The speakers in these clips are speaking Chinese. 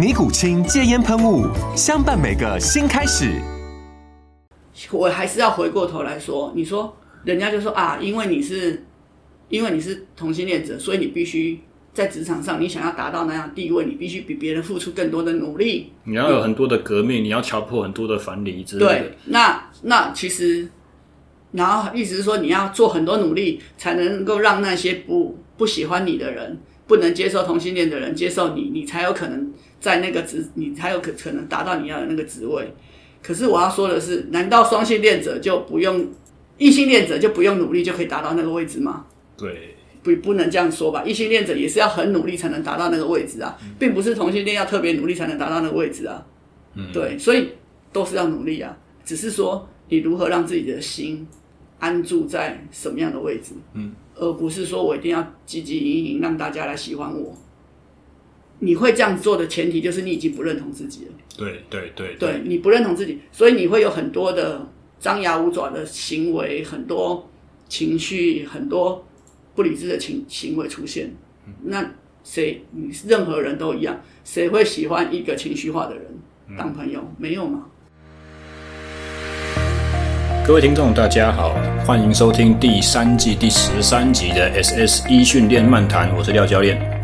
尼古清戒烟喷雾，相伴每个新开始。我还是要回过头来说，你说人家就说啊，因为你是，因为你是同性恋者，所以你必须在职场上，你想要达到那样地位，你必须比别人付出更多的努力。你要有很多的革命，嗯、你要敲破很多的藩篱之类的。对，那那其实，然后意思是说，你要做很多努力，才能够让那些不不喜欢你的人，不能接受同性恋的人接受你，你才有可能。在那个职，你才有可可能达到你要的那个职位。可是我要说的是，难道双性恋者就不用，异性恋者就不用努力就可以达到那个位置吗？对，不不能这样说吧。异性恋者也是要很努力才能达到那个位置啊，并不是同性恋要特别努力才能达到那个位置啊。嗯，对，所以都是要努力啊，只是说你如何让自己的心安住在什么样的位置，嗯，而不是说我一定要积极营营让大家来喜欢我。你会这样做的前提就是你已经不认同自己了。对对对，对，对你不认同自己，所以你会有很多的张牙舞爪的行为，很多情绪，很多不理智的情行为出现。那谁，你任何人都一样，谁会喜欢一个情绪化的人当朋友？没有吗？各位听众，大家好，欢迎收听第三季第十三集的 SSE 训练漫谈，我是廖教练。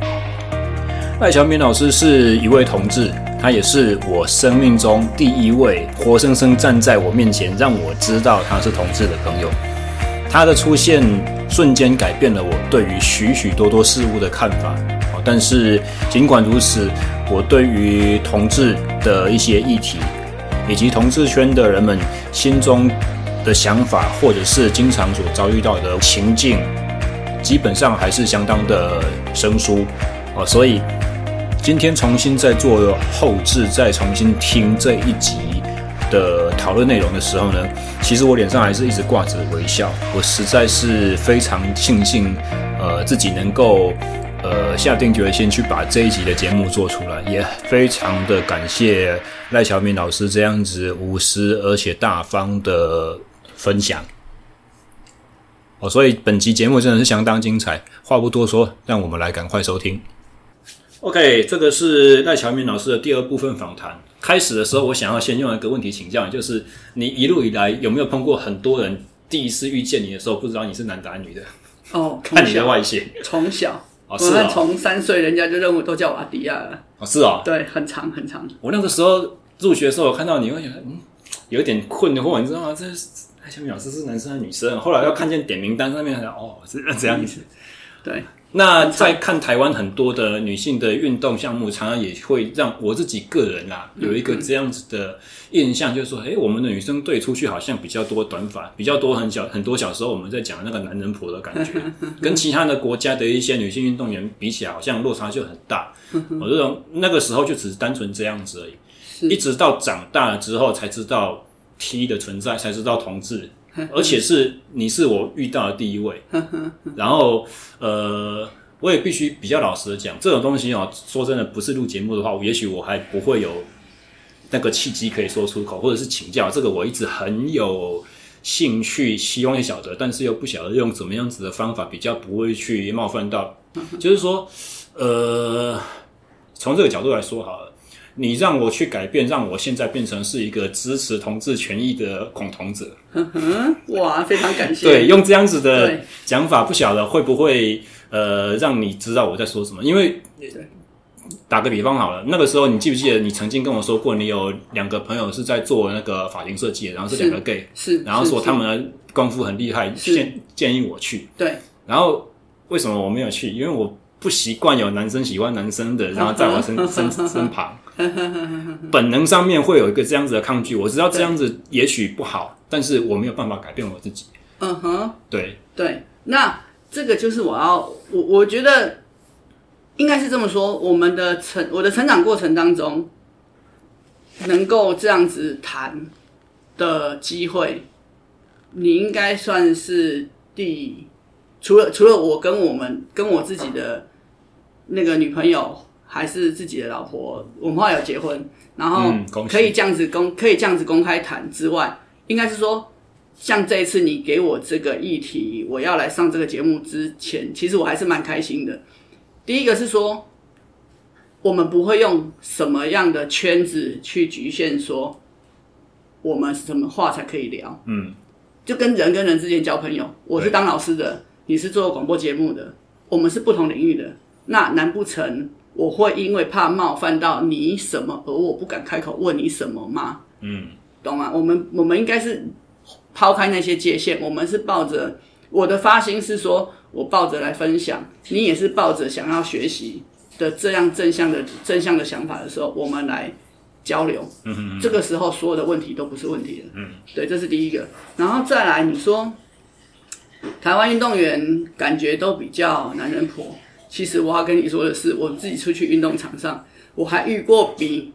赖乔明老师是一位同志，他也是我生命中第一位活生生站在我面前，让我知道他是同志的朋友。他的出现瞬间改变了我对于许许多多事物的看法。但是尽管如此，我对于同志的一些议题，以及同志圈的人们心中的想法，或者是经常所遭遇到的情境，基本上还是相当的生疏。哦，所以。今天重新再做后置，再重新听这一集的讨论内容的时候呢，其实我脸上还是一直挂着微笑。我实在是非常庆幸，呃，自己能够呃下定决心去把这一集的节目做出来，也非常的感谢赖乔明老师这样子无私而且大方的分享。哦，所以本集节目真的是相当精彩。话不多说，让我们来赶快收听。OK，这个是赖乔明老师的第二部分访谈。开始的时候，我想要先用一个问题请教你，就是你一路以来有没有碰过很多人第一次遇见你的时候，不知道你是男的还是女的？哦，看你的外形，从小，哦，是啊，从三岁人家就认为都叫我阿迪亚了。哦，是哦，对，很长很长。我那个时候入学的时候，我看到你，会觉得嗯，有点困惑，你知道吗？这赖乔明老师是男生还是女生？后来要看见点名单上面，哦，是这样子，对。那在看台湾很多的女性的运动项目，常常也会让我自己个人啊有一个这样子的印象，就是说，诶，我们的女生队出去好像比较多短发，比较多很小很多小时候我们在讲那个男人婆的感觉，跟其他的国家的一些女性运动员比起来，好像落差就很大。我这种那个时候就只是单纯这样子而已，一直到长大了之后才知道 T 的存在，才知道同志。而且是你是我遇到的第一位，然后呃，我也必须比较老实的讲，这种东西哦，说真的，不是录节目的话，我也许我还不会有那个契机可以说出口，或者是请教这个，我一直很有兴趣，希望也晓得，但是又不晓得用怎么样子的方法比较不会去冒犯到，就是说，呃，从这个角度来说好了。你让我去改变，让我现在变成是一个支持同志权益的恐同者。哇，非常感谢。对，用这样子的讲法，不晓得会不会呃让你知道我在说什么？因为打个比方好了，那个时候你记不记得你曾经跟我说过，你有两个朋友是在做那个发型设计，然后是两个 gay，是，然后说他们的功夫很厉害，建建议我去。对，然后为什么我没有去？因为我不习惯有男生喜欢男生的，然后在我身 身身旁，本能上面会有一个这样子的抗拒。我知道这样子也许不好，但是我没有办法改变我自己。嗯哼，对对，那这个就是我要我我觉得。应该是这么说，我们的成我的成长过程当中，能够这样子谈的机会，你应该算是第除了除了我跟我们跟我自己的那个女朋友，还是自己的老婆，我们后来有结婚，然后可以这样子公可以这样子公开谈之外，应该是说，像这一次你给我这个议题，我要来上这个节目之前，其实我还是蛮开心的。第一个是说，我们不会用什么样的圈子去局限说，我们什么话才可以聊。嗯，就跟人跟人之间交朋友，我是当老师的，你是做广播节目的，我们是不同领域的。那难不成我会因为怕冒犯到你什么，而我不敢开口问你什么吗？嗯，懂吗？我们我们应该是抛开那些界限，我们是抱着我的发心是说。我抱着来分享，你也是抱着想要学习的这样正向的正向的想法的时候，我们来交流。嗯嗯，这个时候所有的问题都不是问题了。嗯，对，这是第一个。然后再来，你说台湾运动员感觉都比较男人婆，其实我要跟你说的是，我自己出去运动场上，我还遇过比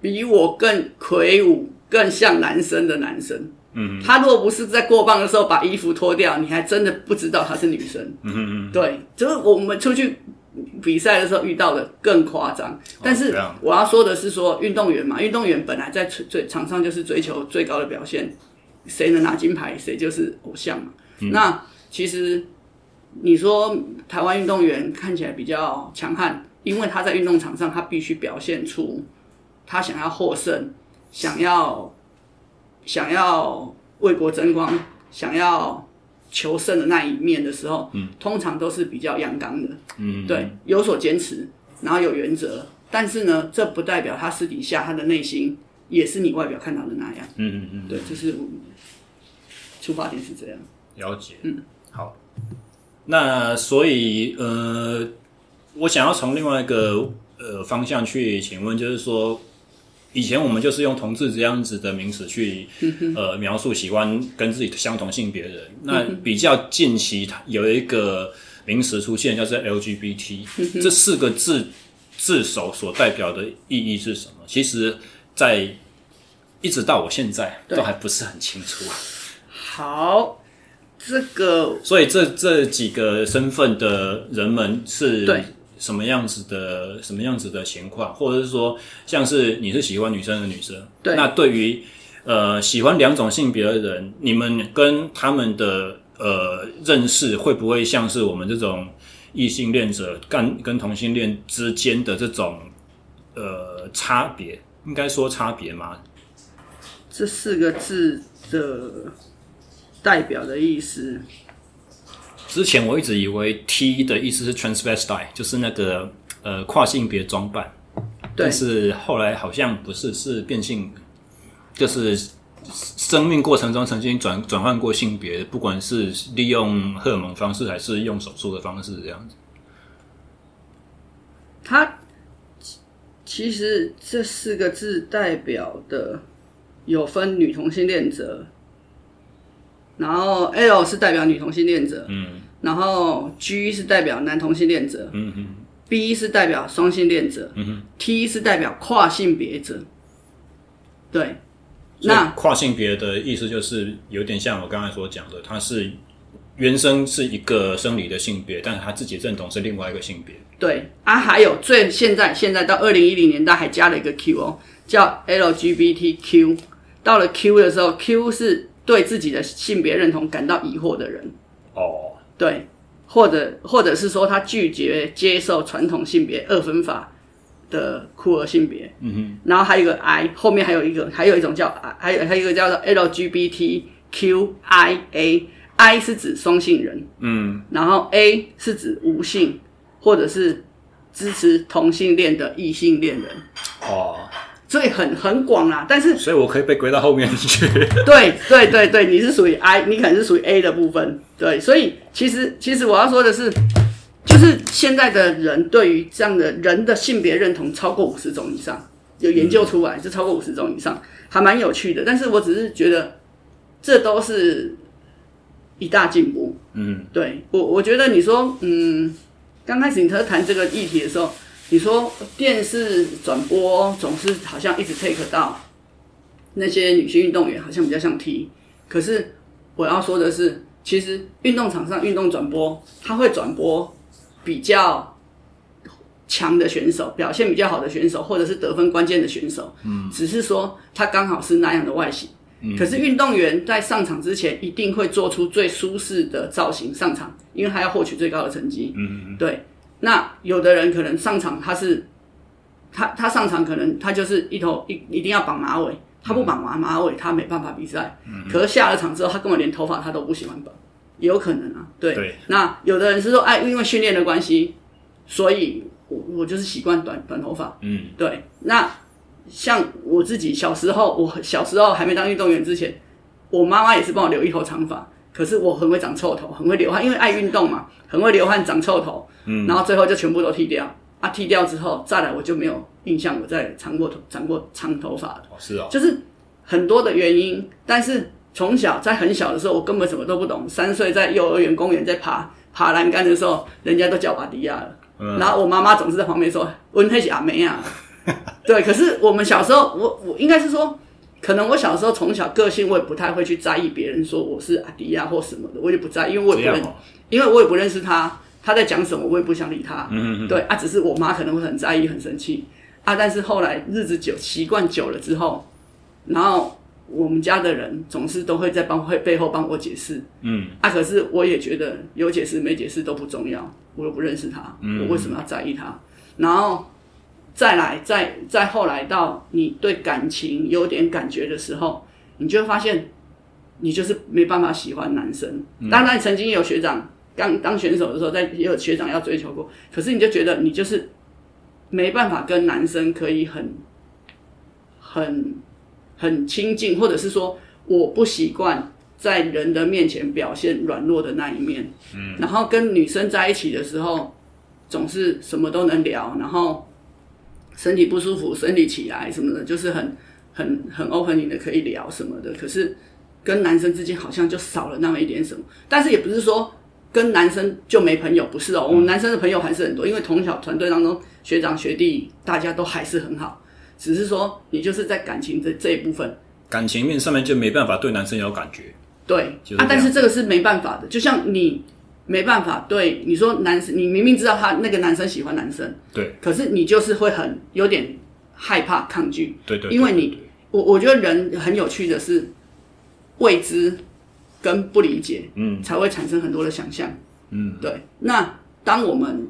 比我更魁梧、更像男生的男生。嗯，他如果不是在过磅的时候把衣服脱掉，你还真的不知道他是女生。嗯嗯，对，就是我们出去比赛的时候遇到的更夸张。但是我要说的是说，运动员嘛，运动员本来在追场上就是追求最高的表现，谁能拿金牌，谁就是偶像嘛。嗯、那其实你说台湾运动员看起来比较强悍，因为他在运动场上他必须表现出他想要获胜，想要。想要为国争光、想要求胜的那一面的时候，嗯，通常都是比较阳刚的，嗯，对，有所坚持，然后有原则。但是呢，这不代表他私底下他的内心也是你外表看到的那样，嗯嗯嗯，对，就是出发点是这样。了解，嗯，好。那所以呃，我想要从另外一个呃方向去请问，就是说。以前我们就是用同志这样子的名词去，呃，描述喜欢跟自己相同性别的人。那比较近期有一个名词出现，叫做 LGBT，这四个字字首所代表的意义是什么？其实，在一直到我现在都还不是很清楚。好，这个，所以这这几个身份的人们是对。什么样子的什么样子的情况，或者是说，像是你是喜欢女生的女生，对，那对于呃喜欢两种性别的人，你们跟他们的呃认识会不会像是我们这种异性恋者跟跟同性恋之间的这种呃差别？应该说差别吗？这四个字的代表的意思。之前我一直以为 T 的意思是 transvestite，就是那个呃跨性别装扮，对但是后来好像不是，是变性，就是生命过程中曾经转转换过性别，不管是利用荷尔蒙方式还是用手术的方式这样子。它其实这四个字代表的有分女同性恋者。然后 L 是代表女同性恋者，嗯，然后 G 是代表男同性恋者，嗯哼，B 是代表双性恋者，嗯哼，T 是代表跨性别者，对，那跨性别的意思就是有点像我刚才所讲的，他是原生是一个生理的性别，但是他自己认同是另外一个性别，对啊，还有最现在现在到二零一零年代还加了一个 Q 哦，叫 LGBTQ，到了 Q 的时候，Q 是。对自己的性别认同感到疑惑的人，哦，oh. 对，或者或者是说他拒绝接受传统性别二分法的酷儿性别，嗯哼、mm，hmm. 然后还有一个 I，后面还有一个，还有一种叫，还有还有一个叫做 LGBTQIA，I 是指双性人，嗯，mm. 然后 A 是指无性或者是支持同性恋的异性恋人。哦，所以很很广啦，但是所以我可以被归到后面去。对对对对，你是属于 I，你可能是属于 A 的部分。对，所以其实其实我要说的是，就是现在的人对于这样的人的性别认同超过五十种以上，有研究出来是超过五十种以上，还蛮有趣的。但是我只是觉得这都是一大进步。嗯，对我我觉得你说，嗯，刚开始你在谈这个议题的时候。你说电视转播总是好像一直 take 到那些女性运动员，好像比较像 T。可是我要说的是，其实运动场上运动转播，他会转播比较强的选手，表现比较好的选手，或者是得分关键的选手。嗯，只是说他刚好是那样的外形。嗯，可是运动员在上场之前，一定会做出最舒适的造型上场，因为他要获取最高的成绩。嗯嗯，对。那有的人可能上场，他是他他上场可能他就是一头一一定要绑马尾，他不绑马马尾，他没办法比赛。嗯。可是下了场之后，他根本连头发他都不喜欢绑，也有可能啊。对。对。那有的人是说，哎，因为训练的关系，所以我我就是习惯短短头发。嗯。对。那像我自己小时候，我小时候还没当运动员之前，我妈妈也是帮我留一头长发。可是我很会长臭头，很会流汗，因为爱运动嘛，很会流汗长臭头。嗯，然后最后就全部都剃掉。啊，剃掉之后再来，我就没有印象我再长过头、长过长头发了。哦，是哦，就是很多的原因。但是从小在很小的时候，我根本什么都不懂。三岁在幼儿园公园在爬爬栏杆的时候，人家都叫瓦迪亚了。嗯，然后我妈妈总是在旁边说：“温佩西阿梅啊。” 对，可是我们小时候，我我应该是说。可能我小时候从小个性，我也不太会去在意别人说我是阿迪亚或什么的，我也不在意，因为我也不认，因为我也不认识他，他在讲什么，我也不想理他。嗯嗯对啊，只是我妈可能会很在意、很生气啊。但是后来日子久，习惯久了之后，然后我们家的人总是都会在帮会背后帮我解释。嗯啊，可是我也觉得有解释没解释都不重要，我又不认识他，我为什么要在意他？然后。再来，再再后来到你对感情有点感觉的时候，你就会发现，你就是没办法喜欢男生。当然，曾经有学长刚当选手的时候，在也有学长要追求过，可是你就觉得你就是没办法跟男生可以很很很亲近，或者是说我不习惯在人的面前表现软弱的那一面。嗯，然后跟女生在一起的时候，总是什么都能聊，然后。身体不舒服，生理起来什么的，就是很很很 opening 的可以聊什么的。可是跟男生之间好像就少了那么一点什么。但是也不是说跟男生就没朋友，不是哦。我们男生的朋友还是很多，因为同小团队当中学长学弟大家都还是很好。只是说你就是在感情这这一部分，感情面上面就没办法对男生有感觉。对啊，但是这个是没办法的，就像你。没办法，对你说，男生，你明明知道他那个男生喜欢男生，对，可是你就是会很有点害怕、抗拒，对对，因为你，我我觉得人很有趣的是未知跟不理解，嗯，才会产生很多的想象，嗯，对。那当我们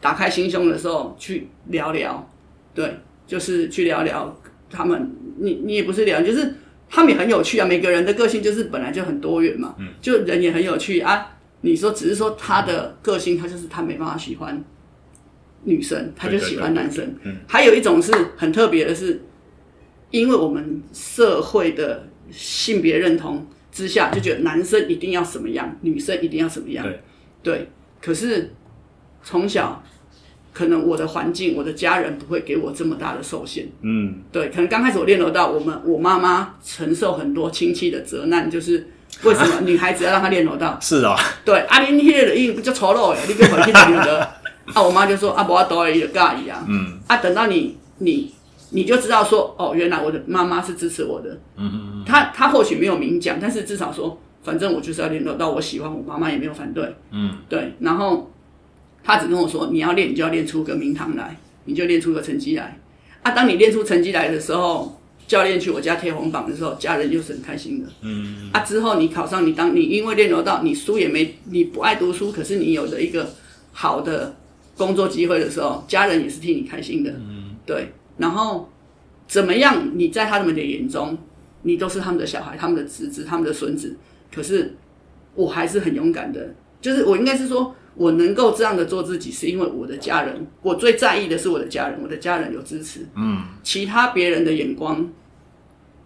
打开心胸的时候，去聊聊，对，就是去聊聊他们，你你也不是聊，就是他们也很有趣啊。每个人的个性就是本来就很多元嘛，嗯，就人也很有趣啊。你说只是说他的个性，他就是他没办法喜欢女生，他就喜欢男生。嗯，还有一种是很特别的是，因为我们社会的性别认同之下，就觉得男生一定要什么样，女生一定要什么样。对，对。可是从小，可能我的环境，我的家人不会给我这么大的受限。嗯，对。可能刚开始我练柔道，我们我妈妈承受很多亲戚的责难，就是。为什么女孩子要让她练柔道？是啊，对，阿玲迄个伊就丑陋诶，你跟回去练的。啊，我妈就说啊，不要多而已，尬意啊。嗯。啊，等到你你你就知道说，哦，原来我的妈妈是支持我的。嗯嗯嗯。她她或许没有明讲，但是至少说，反正我就是要练柔道，我喜欢，我妈妈也没有反对。嗯。对，然后她只跟我说，你要练，你就要练出个名堂来，你就练出个成绩来。啊，当你练出成绩来的时候。教练去我家贴红榜的时候，家人就是很开心的。嗯啊，之后你考上，你当你因为练柔道，你书也没，你不爱读书，可是你有了一个好的工作机会的时候，家人也是替你开心的。嗯，对。然后怎么样？你在他们的眼中，你都是他们的小孩，他们的侄子，他们的孙子。可是我还是很勇敢的就是我应该是说，我能够这样的做自己，是因为我的家人，我最在意的是我的家人，我的家人有支持，嗯，其他别人的眼光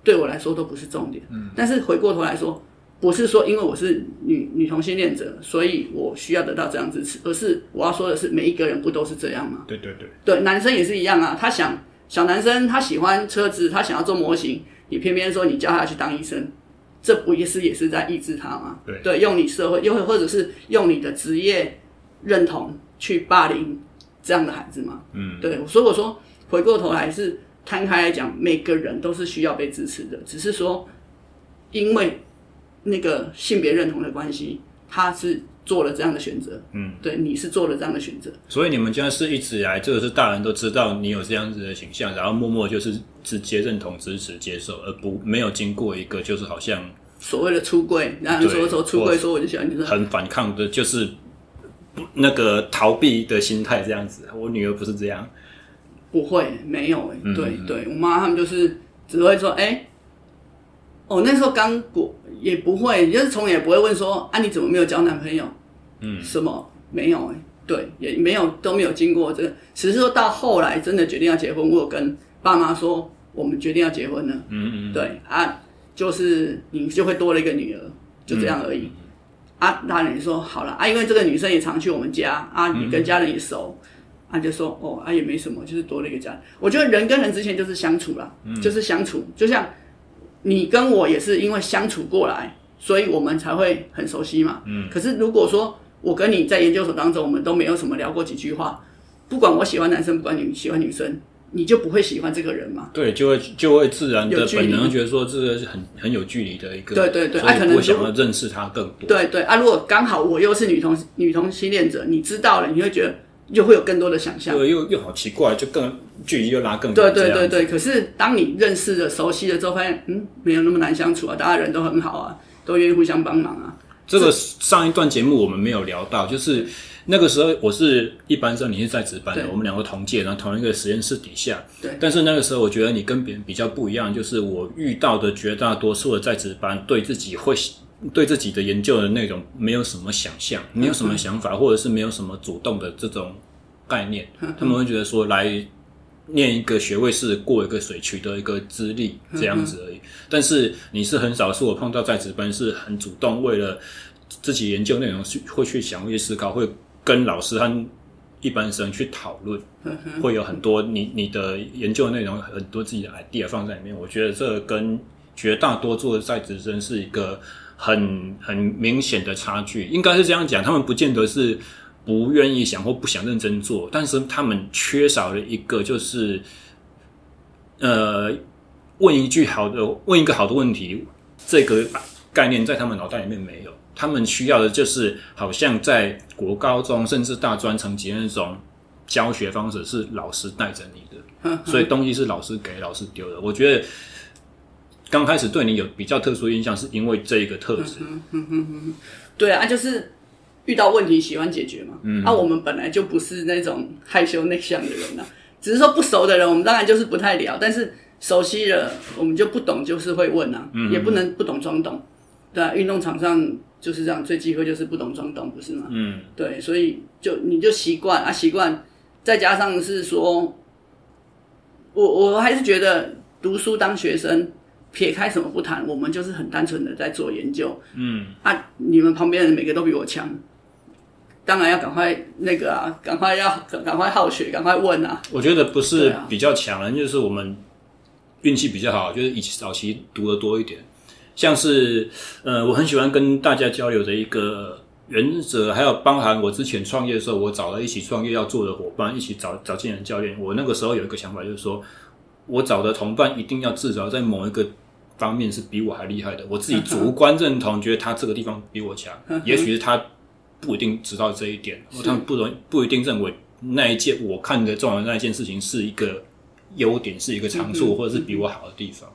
对我来说都不是重点，嗯，但是回过头来说，不是说因为我是女女同性恋者，所以我需要得到这样支持，而是我要说的是，每一个人不都是这样吗？对对对，对，男生也是一样啊，他想小男生他喜欢车子，他想要做模型，你偏偏说你叫他去当医生。这不也是也是在抑制他吗？对，对，用你社会，又或者是用你的职业认同去霸凌这样的孩子吗？嗯，对，所以我说回过头来是摊开来讲，每个人都是需要被支持的，只是说因为那个性别认同的关系，他是做了这样的选择。嗯，对，你是做了这样的选择。所以你们家是一直以来，这个是大人都知道你有这样子的形象，然后默默就是。直接认同、支持、接受，而不没有经过一个就是好像所谓的出柜，然后说说出柜，说我就喜欢你，很反抗的，就是那个逃避的心态这样子。我女儿不是这样，不会，没有哎、欸，对、嗯、对，我妈他们就是只会说，哎、欸，哦，那时候刚过也不会，就是从也不会问说，啊，你怎么没有交男朋友？嗯，什么没有哎、欸，对，也没有都没有经过这个，只是说到后来真的决定要结婚，我有跟爸妈说。我们决定要结婚了，嗯嗯，对啊，就是你就会多了一个女儿，就这样而已。嗯、啊，大人说好了啊，因为这个女生也常去我们家啊，你跟家人也熟，嗯、啊，就说哦啊也没什么，就是多了一个家人。我觉得人跟人之间就是相处啦，嗯、就是相处，就像你跟我也是因为相处过来，所以我们才会很熟悉嘛。嗯，可是如果说我跟你在研究所当中，我们都没有什么聊过几句话，不管我喜欢男生，不管你喜欢女生。你就不会喜欢这个人嘛？对，就会就会自然的本能觉得说这个是很很有距离的一个，对对对，所以不会想要认识他更多。对对啊，如果刚好我又是女同女同性恋者，你知道了，你会觉得就会有更多的想象。对，又又好奇怪，就更距离又拉更远。对对对对，可是当你认识了、熟悉了之后，发现嗯，没有那么难相处啊，大家人都很好啊，都愿意互相帮忙啊。这个上一段节目我们没有聊到，就是。那个时候我是一班生，你是在值班的，我们两个同届，然后同一个实验室底下。对。但是那个时候，我觉得你跟别人比较不一样，就是我遇到的绝大多数的在值班，对自己会对自己的研究的内容没有什么想象，没有什么想法，嗯、或者是没有什么主动的这种概念。嗯、他们会觉得说，来念一个学位是过一个水，取得一个资历这样子而已。嗯、但是你是很少，是我碰到在职班是很主动，为了自己研究内容去会去想、会去思考、会。跟老师和一般生去讨论，会有很多你你的研究内容，很多自己的 idea 放在里面。我觉得这跟绝大多数的在职生是一个很很明显的差距。应该是这样讲，他们不见得是不愿意想或不想认真做，但是他们缺少了一个，就是呃，问一句好的，问一个好的问题，这个概念在他们脑袋里面没有。他们需要的就是，好像在国高中甚至大专层级那种教学方式是老师带着你的，所以东西是老师给老师丢的。我觉得刚开始对你有比较特殊印象，是因为这一个特质。对啊，就是遇到问题喜欢解决嘛。嗯，那我们本来就不是那种害羞内向的人啊，只是说不熟的人，我们当然就是不太聊。但是熟悉了，我们就不懂，就是会问啊，也不能不懂装懂。对啊，运动场上。就是这样，最忌讳就是不懂装懂，不是吗？嗯，对，所以就你就习惯啊，习惯，再加上是说，我我还是觉得读书当学生，撇开什么不谈，我们就是很单纯的在做研究。嗯，啊，你们旁边人每个都比我强，当然要赶快那个啊，赶快要赶快好学，赶快问啊。我觉得不是比较强人，就是我们运气比较好，就是以早期读的多一点。像是，呃，我很喜欢跟大家交流的一个原则，还有包含我之前创业的时候，我找了一起创业要做的伙伴，一起找找进人教练。我那个时候有一个想法，就是说我找的同伴一定要至少在某一个方面是比我还厉害的。我自己主观认同，觉得他这个地方比我强，也许是他不一定知道这一点，他们不容不一定认为那一件我看得重的那一件事情是一个优点，是一个长处，或者是比我好的地方。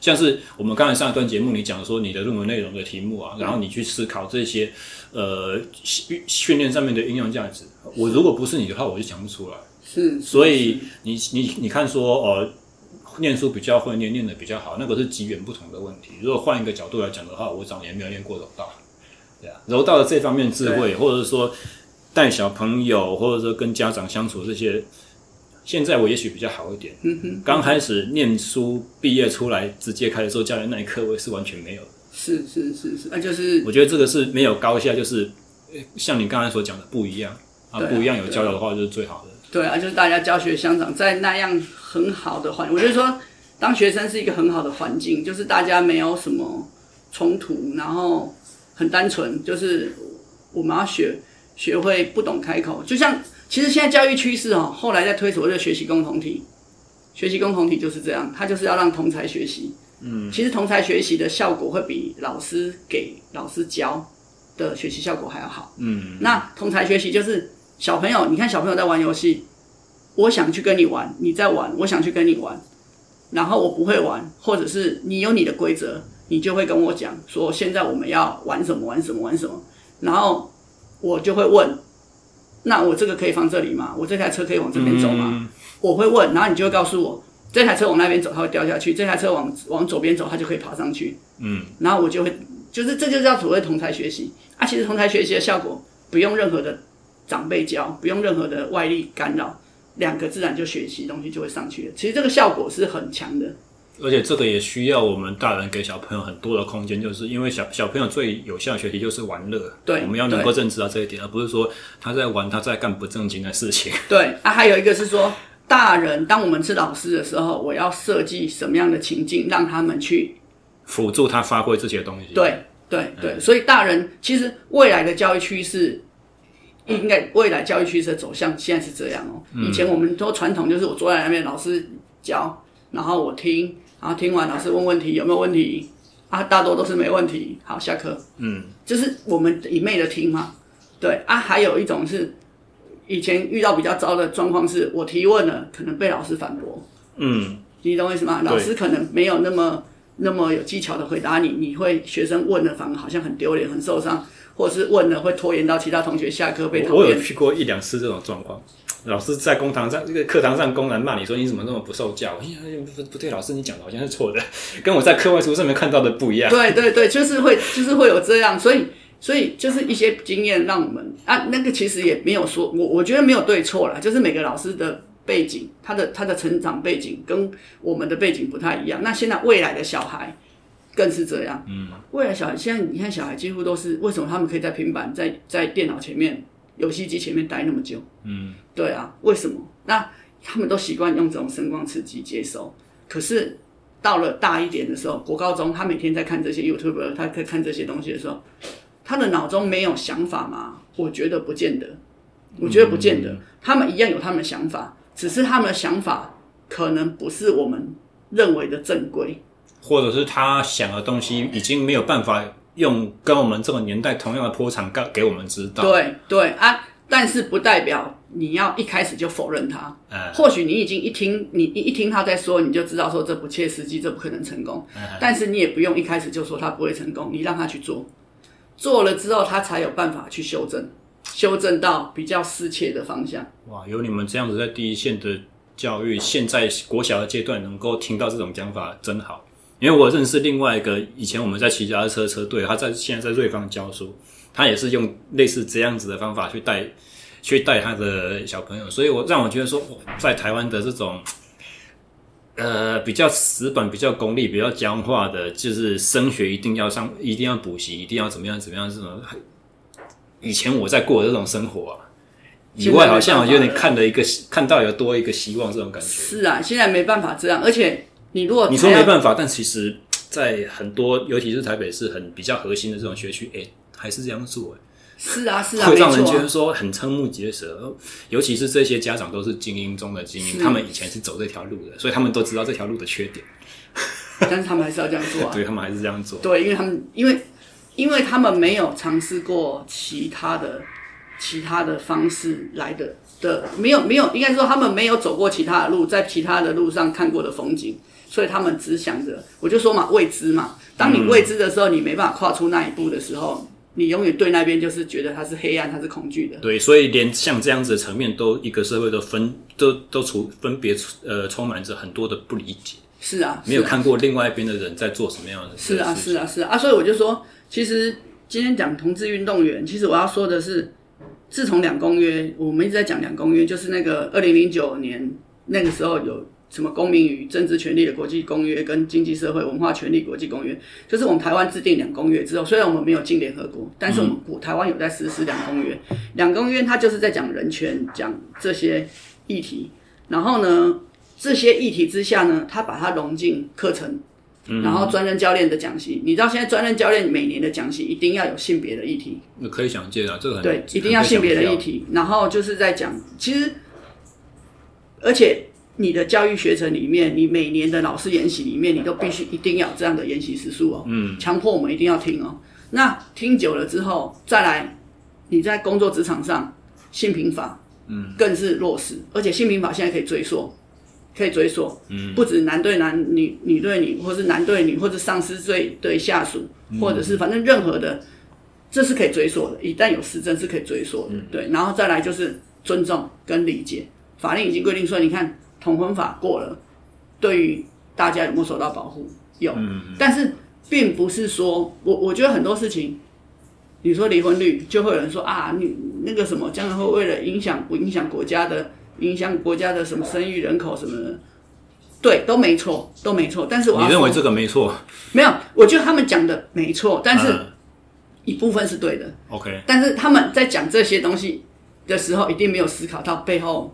像是我们刚才上一段节目，你讲说你的论文内容的题目啊，然后你去思考这些呃训训练上面的应用价值。我如果不是你的话，我就讲不出来。是，所以你你你看说呃，念书比较会念，念的比较好，那个是机缘不同的问题。如果换一个角度来讲的话，我早年没有念过柔道，对啊，柔道的这方面智慧，或者是说带小朋友，或者说跟家长相处这些，现在我也许比较好一点。嗯哼，刚开始念书毕业出来，直接开始做教练那一刻，我也是完全没有。是是是是，那就是我觉得这个是没有高下，就是像你刚才所讲的不一样啊，不一样有交流的话就是最好的。对啊，就是大家教学相长，在那样很好的环境，我觉得说当学生是一个很好的环境，就是大家没有什么冲突，然后很单纯，就是我们要学学会不懂开口，就像其实现在教育趋势哦，后来在推所谓的学习共同体，学习共同体就是这样，它就是要让同才学习。嗯，其实同才学习的效果会比老师给老师教的学习效果还要好。嗯，那同才学习就是。小朋友，你看小朋友在玩游戏，我想去跟你玩，你在玩，我想去跟你玩，然后我不会玩，或者是你有你的规则，你就会跟我讲说，现在我们要玩什么玩什么玩什么，然后我就会问，那我这个可以放这里吗？我这台车可以往这边走吗？嗯、我会问，然后你就会告诉我，这台车往那边走，它会掉下去；这台车往往左边走，它就可以爬上去。嗯，然后我就会，就是这就叫所谓同台学习啊。其实同台学习的效果不用任何的。长辈教不用任何的外力干扰，两个自然就学习东西就会上去了。其实这个效果是很强的，而且这个也需要我们大人给小朋友很多的空间，就是因为小小朋友最有效的学习就是玩乐。对，我们要能够认知到这一点，而不是说他在玩，他在干不正经的事情。对 啊，还有一个是说，大人当我们是老师的时候，我要设计什么样的情境，让他们去辅助他发挥这些东西。对对对，嗯、所以大人其实未来的教育趋势。应该未来教育趋势的走向现在是这样哦。以前我们都传统就是我坐在那边，老师教，然后我听，然后听完老师问问题，有没有问题？啊，大多都是没问题。好，下课。嗯，就是我们一昧的听嘛。对啊，还有一种是以前遇到比较糟的状况，是我提问了，可能被老师反驳。嗯，你懂我意思吗？老师可能没有那么那么有技巧的回答你，你会学生问了反而好像很丢脸，很受伤。或者是问了会拖延到其他同学下课被讨厌。我有去过一两次这种状况，老师在公堂上这个课堂上公然骂你说，你怎么那么不受教？哎呀，不不对，老师你讲的好像是错的，跟我在课外书上面看到的不一样。对对对，就是会就是会有这样，所以所以就是一些经验让我们啊，那个其实也没有说我我觉得没有对错啦，就是每个老师的背景，他的他的成长背景跟我们的背景不太一样。那现在未来的小孩。更是这样。嗯，未来小孩现在你看，小孩几乎都是为什么他们可以在平板、在在电脑前面、游戏机前面待那么久？嗯，对啊，为什么？那他们都习惯用这种声光刺激接收。可是到了大一点的时候，国高中，他每天在看这些 YouTube，他在看这些东西的时候，他的脑中没有想法吗？我觉得不见得，我觉得不见得。嗯，他们一样有他们的想法，只是他们的想法可能不是我们认为的正规。或者是他想的东西已经没有办法用跟我们这个年代同样的波长告给我们知道。对对啊，但是不代表你要一开始就否认他。嗯，或许你已经一听你一一听他在说，你就知道说这不切实际，这不可能成功。嗯，但是你也不用一开始就说他不会成功，你让他去做，做了之后他才有办法去修正，修正到比较适切的方向。哇，有你们这样子在第一线的教育，现在国小的阶段能够听到这种讲法，真好。因为我认识另外一个以前我们在骑脚踏车车队，他在现在在瑞芳教书，他也是用类似这样子的方法去带去带他的小朋友，所以我让我觉得说，在台湾的这种呃比较死板、比较功利、比较僵化的，就是升学一定要上、一定要补习、一定要怎么样怎么样这种，以前我在过的这种生活啊，以外好像有点看了一个看到有多一个希望这种感觉。是啊，现在没办法这样，而且。你如果你说没办法，但其实，在很多，尤其是台北市很比较核心的这种学区，哎、欸，还是这样做，哎，是啊，是啊，会让人觉得说很瞠目结舌。尤其是这些家长都是精英中的精英，他们以前是走这条路的，所以他们都知道这条路的缺点，但是他们还是要这样做啊。对，他们还是这样做，对，因为他们因为因为他们没有尝试过其他的其他的方式来的的，没有没有，应该说他们没有走过其他的路，在其他的路上看过的风景。所以他们只想着，我就说嘛，未知嘛。当你未知的时候，你没办法跨出那一步的时候，你永远对那边就是觉得它是黑暗，它是恐惧的。对，所以连像这样子的层面，都一个社会都分都都处分别呃充满着很多的不理解。是啊，没有看过另外一边的人在做什么样的事。是啊，是啊，是啊。啊，所以我就说，其实今天讲同志运动员，其实我要说的是，自从两公约，我们一直在讲两公约，就是那个二零零九年那个时候有什么公民与政治权利的国际公约跟经济社会文化权利国际公约，就是我们台湾制定两公约之后，虽然我们没有进联合国，但是我们古台湾有在实施两公约。两公约它就是在讲人权，讲这些议题，然后呢，这些议题之下呢，它把它融进课程。然后专任教练的讲习，你知道现在专任教练每年的讲习一定要有性别的议题，那可以想见啊，这个很对，一定要性别的议题。然后就是在讲，其实而且你的教育学程里面，你每年的老师研习里面，你都必须一定要有这样的研习时数哦，嗯，强迫我们一定要听哦。那听久了之后，再来你在工作职场上性平法，嗯，更是落实，而且性平法现在可以追溯。可以追溯，嗯，不止男对男、女女对女，或是男对女，或者上司对对下属，或者是反正任何的，这是可以追溯的。一旦有失真是可以追溯的，嗯、对。然后再来就是尊重跟理解，法令已经规定说，你看同婚法过了，对于大家有没有受到保护？有，嗯、但是并不是说我我觉得很多事情，你说离婚率，就会有人说啊，你那个什么，将来会为了影响不影响国家的。影响国家的什么生育人口什么的，对，都没错，都没错。但是我你认为这个没错？没有，我觉得他们讲的没错，但是一部分是对的。OK，、嗯、但是他们在讲这些东西的时候，一定没有思考到背后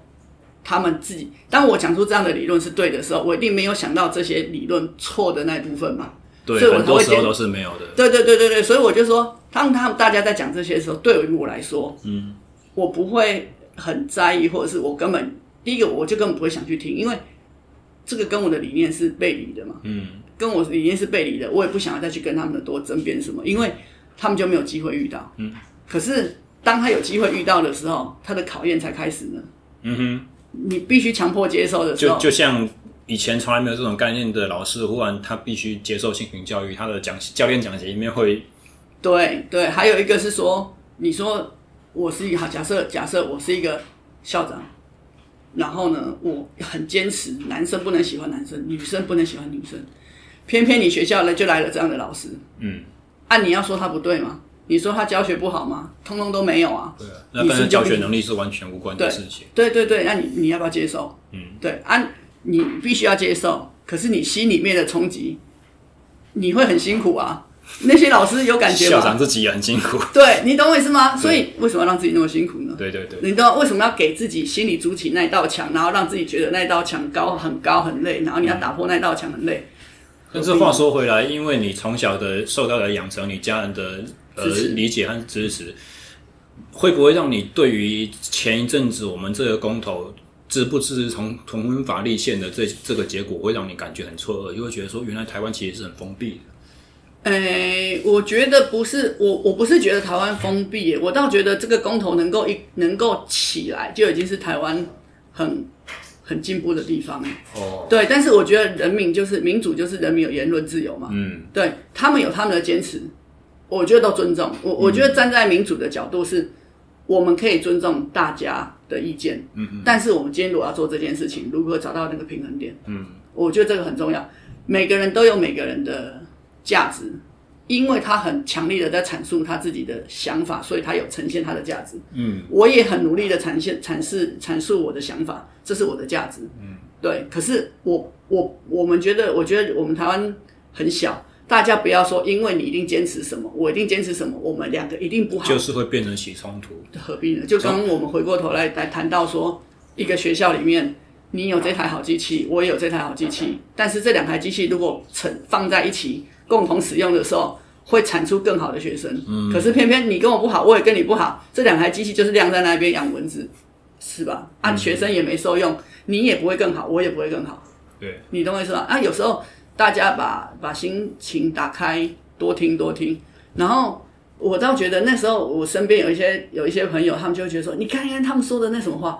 他们自己。当我讲出这样的理论是对的时候，我一定没有想到这些理论错的那一部分嘛。对，所以我很多时候都是没有的。对对对对对，所以我就说，当他们大家在讲这些的时候，对于我来说，嗯，我不会。很在意，或者是我根本第一个我就根本不会想去听，因为这个跟我的理念是背离的嘛。嗯，跟我的理念是背离的，我也不想要再去跟他们多争辩什么，因为他们就没有机会遇到。嗯，可是当他有机会遇到的时候，他的考验才开始呢。嗯哼，你必须强迫接受的时候，就就像以前从来没有这种概念的老师，忽然他必须接受性平教育，他的讲教练讲解里面会。对对，还有一个是说，你说。我是一个好假设，假设我是一个校长，然后呢，我很坚持男生不能喜欢男生，女生不能喜欢女生，偏偏你学校呢就来了这样的老师，嗯，按、啊、你要说他不对吗？你说他教学不好吗？通通都没有啊，对啊，那跟教学能力是完全无关的事情，对对对，那你你要不要接受？嗯，对，啊、你必须要接受，可是你心里面的冲击，你会很辛苦啊。那些老师有感觉吗？校长自己也很辛苦。对，你懂我意思吗？所以为什么要让自己那么辛苦呢？对对对。你懂为什么要给自己心里筑起那道墙，然后让自己觉得那道墙高很高很累，然后你要打破那道墙很累。但是话说回来，因为你从小的受到的养成，你家人的呃理解和支持，会不会让你对于前一阵子我们这个公投支不支持同同婚法立宪的这这个结果，会让你感觉很错愕？因为觉得说，原来台湾其实是很封闭的。诶、欸，我觉得不是我，我不是觉得台湾封闭，我倒觉得这个公投能够一能够起来，就已经是台湾很很进步的地方。哦，对，但是我觉得人民就是民主，就是人民有言论自由嘛。嗯，对他们有他们的坚持，我觉得都尊重。我我觉得站在民主的角度是，我们可以尊重大家的意见。嗯嗯，但是我们今天如果要做这件事情，如何找到那个平衡点？嗯，我觉得这个很重要。每个人都有每个人的。价值，因为他很强力的在阐述他自己的想法，所以他有呈现他的价值。嗯，我也很努力的呈现、阐释、阐述我的想法，这是我的价值。嗯，对。可是我、我、我们觉得，我觉得我们台湾很小，大家不要说，因为你一定坚持什么，我一定坚持什么，我们两个一定不好，就是会变成起冲突。何必呢？就刚我们回过头来来谈到说，一个学校里面，你有这台好机器，我也有这台好机器，但是这两台机器如果成放在一起。共同使用的时候，会产出更好的学生。嗯，可是偏偏你跟我不好，我也跟你不好，这两台机器就是晾在那边养蚊子，是吧？啊，嗯、学生也没受用，你也不会更好，我也不会更好。对，你懂我意思吧？啊，有时候大家把把心情打开，多听多听。然后我倒觉得那时候我身边有一些有一些朋友，他们就会觉得说，你看看他们说的那什么话。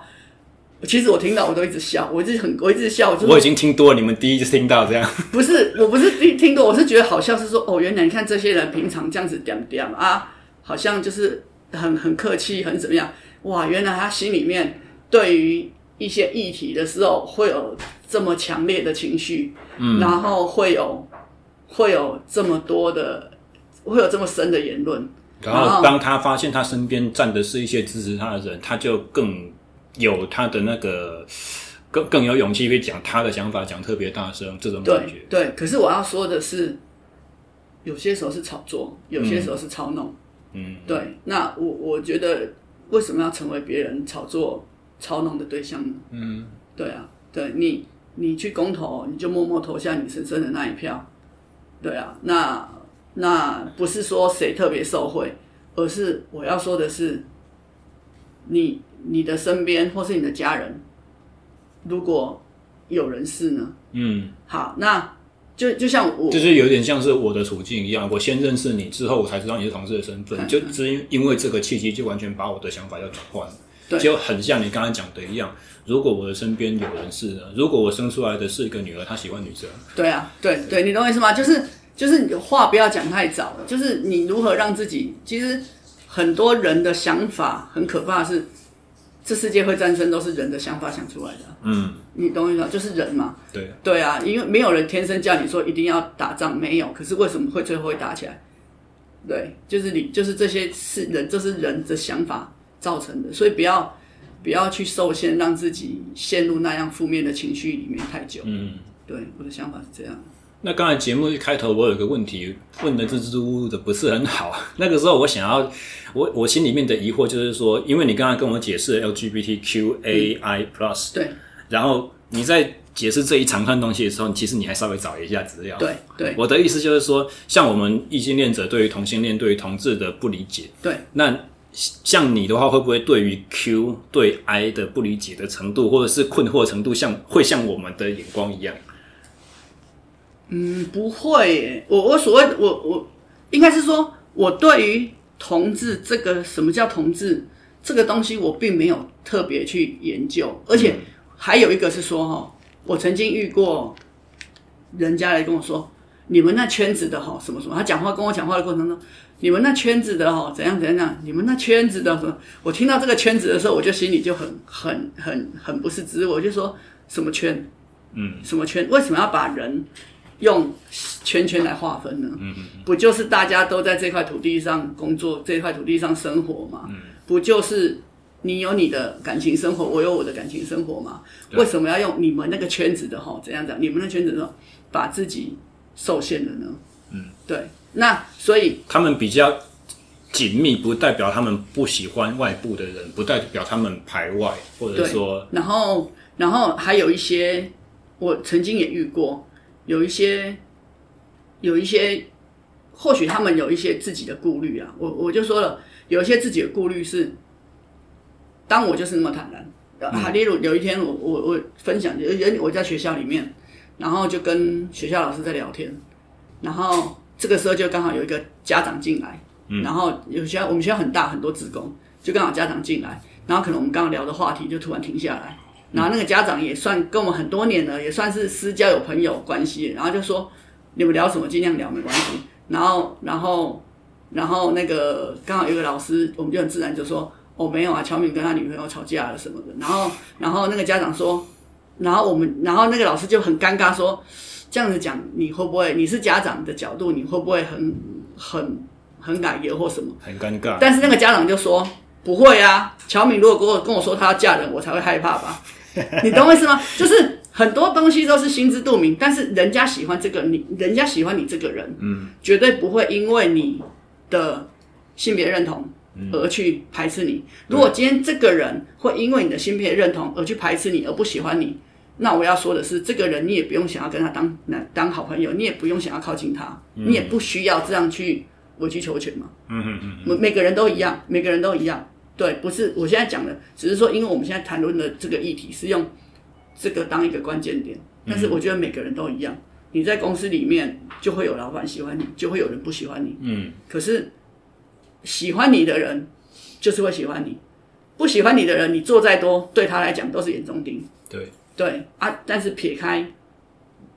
其实我听到我都一直笑，我一直很我一直笑。我，我已经听多了，你们第一次听到这样。不是，我不是听听多，我是觉得好笑，是说哦，原来你看这些人平常这样子点点啊，好像就是很很客气，很怎么样？哇，原来他心里面对于一些议题的时候会有这么强烈的情绪，嗯，然后会有会有这么多的会有这么深的言论，然后当他发现他身边站的是一些支持他的人，他就更有他的那个更更有勇气去讲他的想法，讲特别大声，这种感觉。对，对，可是我要说的是，有些时候是炒作，有些时候是操弄。嗯，对。那我我觉得，为什么要成为别人炒作、操弄的对象呢？嗯，对啊，对你，你去公投，你就默默投下你神圣的那一票。对啊，那。那不是说谁特别受贿，而是我要说的是，你你的身边或是你的家人，如果有人是呢？嗯，好，那就就像我，就是有点像是我的处境一样，我先认识你之后，我才知道你是同事的身份，就只因因为这个契机，就完全把我的想法要转换，对，就很像你刚才讲的一样。如果我的身边有人是呢？如果我生出来的是一个女儿，她喜欢女生，对啊，对对，你懂我意思吗？就是。就是你话不要讲太早了，就是你如何让自己，其实很多人的想法很可怕的是，这世界会战争都是人的想法想出来的。嗯，你懂我意思吗？就是人嘛。对。对啊，因为没有人天生叫你说一定要打仗，没有。可是为什么会最后会打起来？对，就是你，就是这些是人，这是人的想法造成的，所以不要不要去受限，让自己陷入那样负面的情绪里面太久。嗯，对，我的想法是这样。那刚才节目一开头，我有一个问题问的支支吾吾的，不是很好。那个时候，我想要，我我心里面的疑惑就是说，因为你刚才跟我解释 LGBTQAI Plus，对，然后你在解释这一长串东西的时候，其实你还稍微找一下资料，对对。我的意思就是说，像我们异性恋者对于同性恋、对于同志的不理解，对，那像你的话，会不会对于 Q 对 I 的不理解的程度，或者是困惑程度像，像会像我们的眼光一样？嗯，不会耶。我我所谓我我应该是说，我对于同志这个什么叫同志这个东西，我并没有特别去研究。而且还有一个是说，哈，我曾经遇过人家来跟我说，你们那圈子的哈什么什么，他讲话跟我讲话的过程中，你们那圈子的哈怎样怎样怎样，你们那圈子的什么，我听到这个圈子的时候，我就心里就很很很很不是滋味。我就说什么圈，嗯，什么圈？为什么要把人？用圈圈来划分呢？嗯嗯，不就是大家都在这块土地上工作，这块土地上生活吗？嗯，不就是你有你的感情生活，我有我的感情生活吗？为什么要用你们那个圈子的哈？怎样怎样？你们那圈子的把自己受限了呢？嗯，对。那所以他们比较紧密，不代表他们不喜欢外部的人，不代表他们排外，或者说，然后然后还有一些我曾经也遇过。有一些，有一些，或许他们有一些自己的顾虑啊。我我就说了，有一些自己的顾虑是，当我就是那么坦然。哈、嗯，例如有一天我我我分享，有人我在学校里面，然后就跟学校老师在聊天，然后这个时候就刚好有一个家长进来，嗯、然后有学校我们学校很大，很多职工，就刚好家长进来，然后可能我们刚刚聊的话题就突然停下来。然后那个家长也算跟我们很多年了，也算是私交有朋友关系。然后就说你们聊什么尽量聊没关系。然后然后然后那个刚好有个老师，我们就很自然就说哦没有啊，乔敏跟他女朋友吵架了什么的。然后然后那个家长说，然后我们然后那个老师就很尴尬说，这样子讲你会不会？你是家长的角度，你会不会很很很感觉或什么？很尴尬。但是那个家长就说不会啊，乔敏如果跟我跟我说她要嫁人，我才会害怕吧。你懂我意思吗？就是很多东西都是心知肚明，但是人家喜欢这个你，人家喜欢你这个人，嗯，绝对不会因为你的性别认同而去排斥你。如果今天这个人会因为你的性别认同而去排斥你，而不喜欢你，那我要说的是，这个人你也不用想要跟他当当好朋友，你也不用想要靠近他，你也不需要这样去委曲求全嘛。嗯嗯嗯，每每个人都一样，每个人都一样。对，不是我现在讲的，只是说，因为我们现在谈论的这个议题是用这个当一个关键点，但是我觉得每个人都一样。你在公司里面就会有老板喜欢你，就会有人不喜欢你。嗯。可是喜欢你的人就是会喜欢你，不喜欢你的人，你做再多，对他来讲都是眼中钉。对。对啊，但是撇开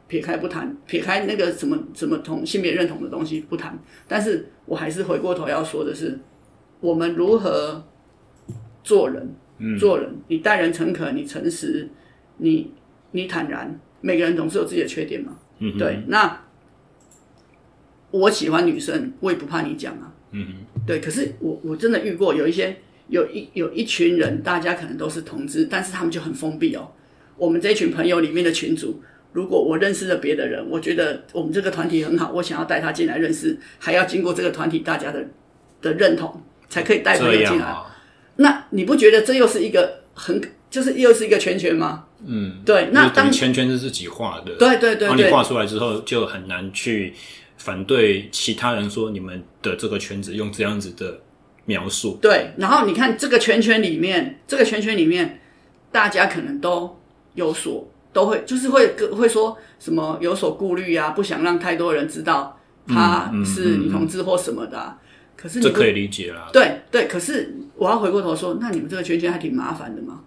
撇开不谈，撇开那个什么什么同性别认同的东西不谈，但是我还是回过头要说的是，我们如何。做人，做人，你待人诚恳，你诚实，你你坦然。每个人总是有自己的缺点嘛，嗯、对。那我喜欢女生，我也不怕你讲啊。嗯，对。可是我我真的遇过有一些有一有一群人，大家可能都是同志，但是他们就很封闭哦。我们这群朋友里面的群主，如果我认识了别的人，我觉得我们这个团体很好，我想要带他进来认识，还要经过这个团体大家的的认同，才可以带朋友进来。啊、那你不觉得这又是一个很就是又是一个圈圈吗？嗯，对。那当圈圈是自己画的，对对对，你画出来之后，就很难去反对其他人说你们的这个圈子用这样子的描述。对，然后你看这个圈圈里面，这个圈圈里面，大家可能都有所都会，就是会会说什么有所顾虑啊，不想让太多人知道他是女同志或什么的、啊。可是你这可以理解啦。对对，可是我要回过头说，那你们这个圈圈还挺麻烦的嘛。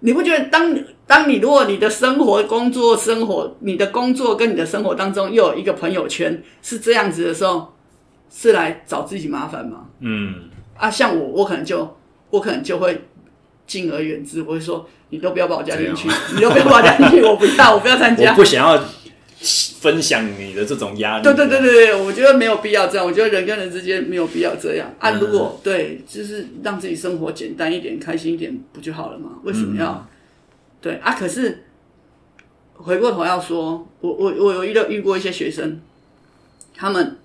你不觉得当当你如果你的生活、工作、生活，你的工作跟你的生活当中又有一个朋友圈是这样子的时候，是来找自己麻烦吗？嗯，啊，像我，我可能就我可能就会敬而远之，我会说你都不要把我加进去，你都不要把我加进去，我不要，我不要参加，我不想要分享你的这种压力。对对对对对，我觉得没有必要这样，我觉得人跟人之间没有必要这样啊。如果对，就是让自己生活简单一点、开心一点，不就好了吗？为什么要？嗯、对啊，可是回过头要说，我我我有遇到遇过一些学生，他们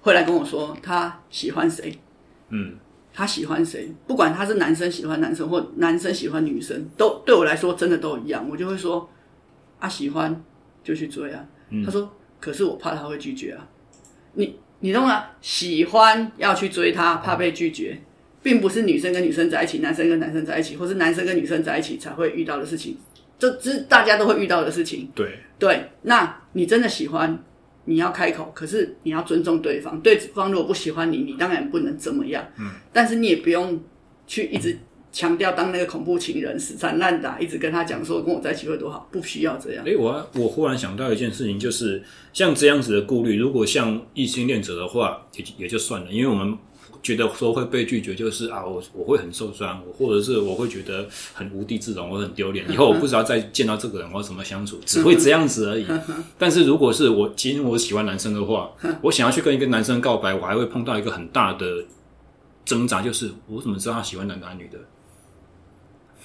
会来跟我说他喜欢谁，嗯，他喜欢谁，不管他是男生喜欢男生或男生喜欢女生，都对我来说真的都一样，我就会说啊，喜欢。就去追啊！嗯、他说：“可是我怕他会拒绝啊。你”你你懂吗？喜欢要去追他，怕被拒绝，并不是女生跟女生在一起，男生跟男生在一起，或是男生跟女生在一起才会遇到的事情。这这是大家都会遇到的事情。对对，那你真的喜欢，你要开口，可是你要尊重对方。对方如果不喜欢你，你当然不能怎么样。嗯，但是你也不用去一直。强调当那个恐怖情人死缠烂打，一直跟他讲说跟我在一起会多好，不需要这样。哎，我我忽然想到一件事情，就是像这样子的顾虑，如果像异性恋者的话，也也就算了，因为我们觉得说会被拒绝，就是啊，我我会很受伤，或者是我会觉得很无地自容，我很丢脸，以后我不知道再见到这个人我怎么相处，只会这样子而已。但是如果是我今天我喜欢男生的话，我想要去跟一个男生告白，我还会碰到一个很大的挣扎，就是我怎么知道他喜欢男的还是女的？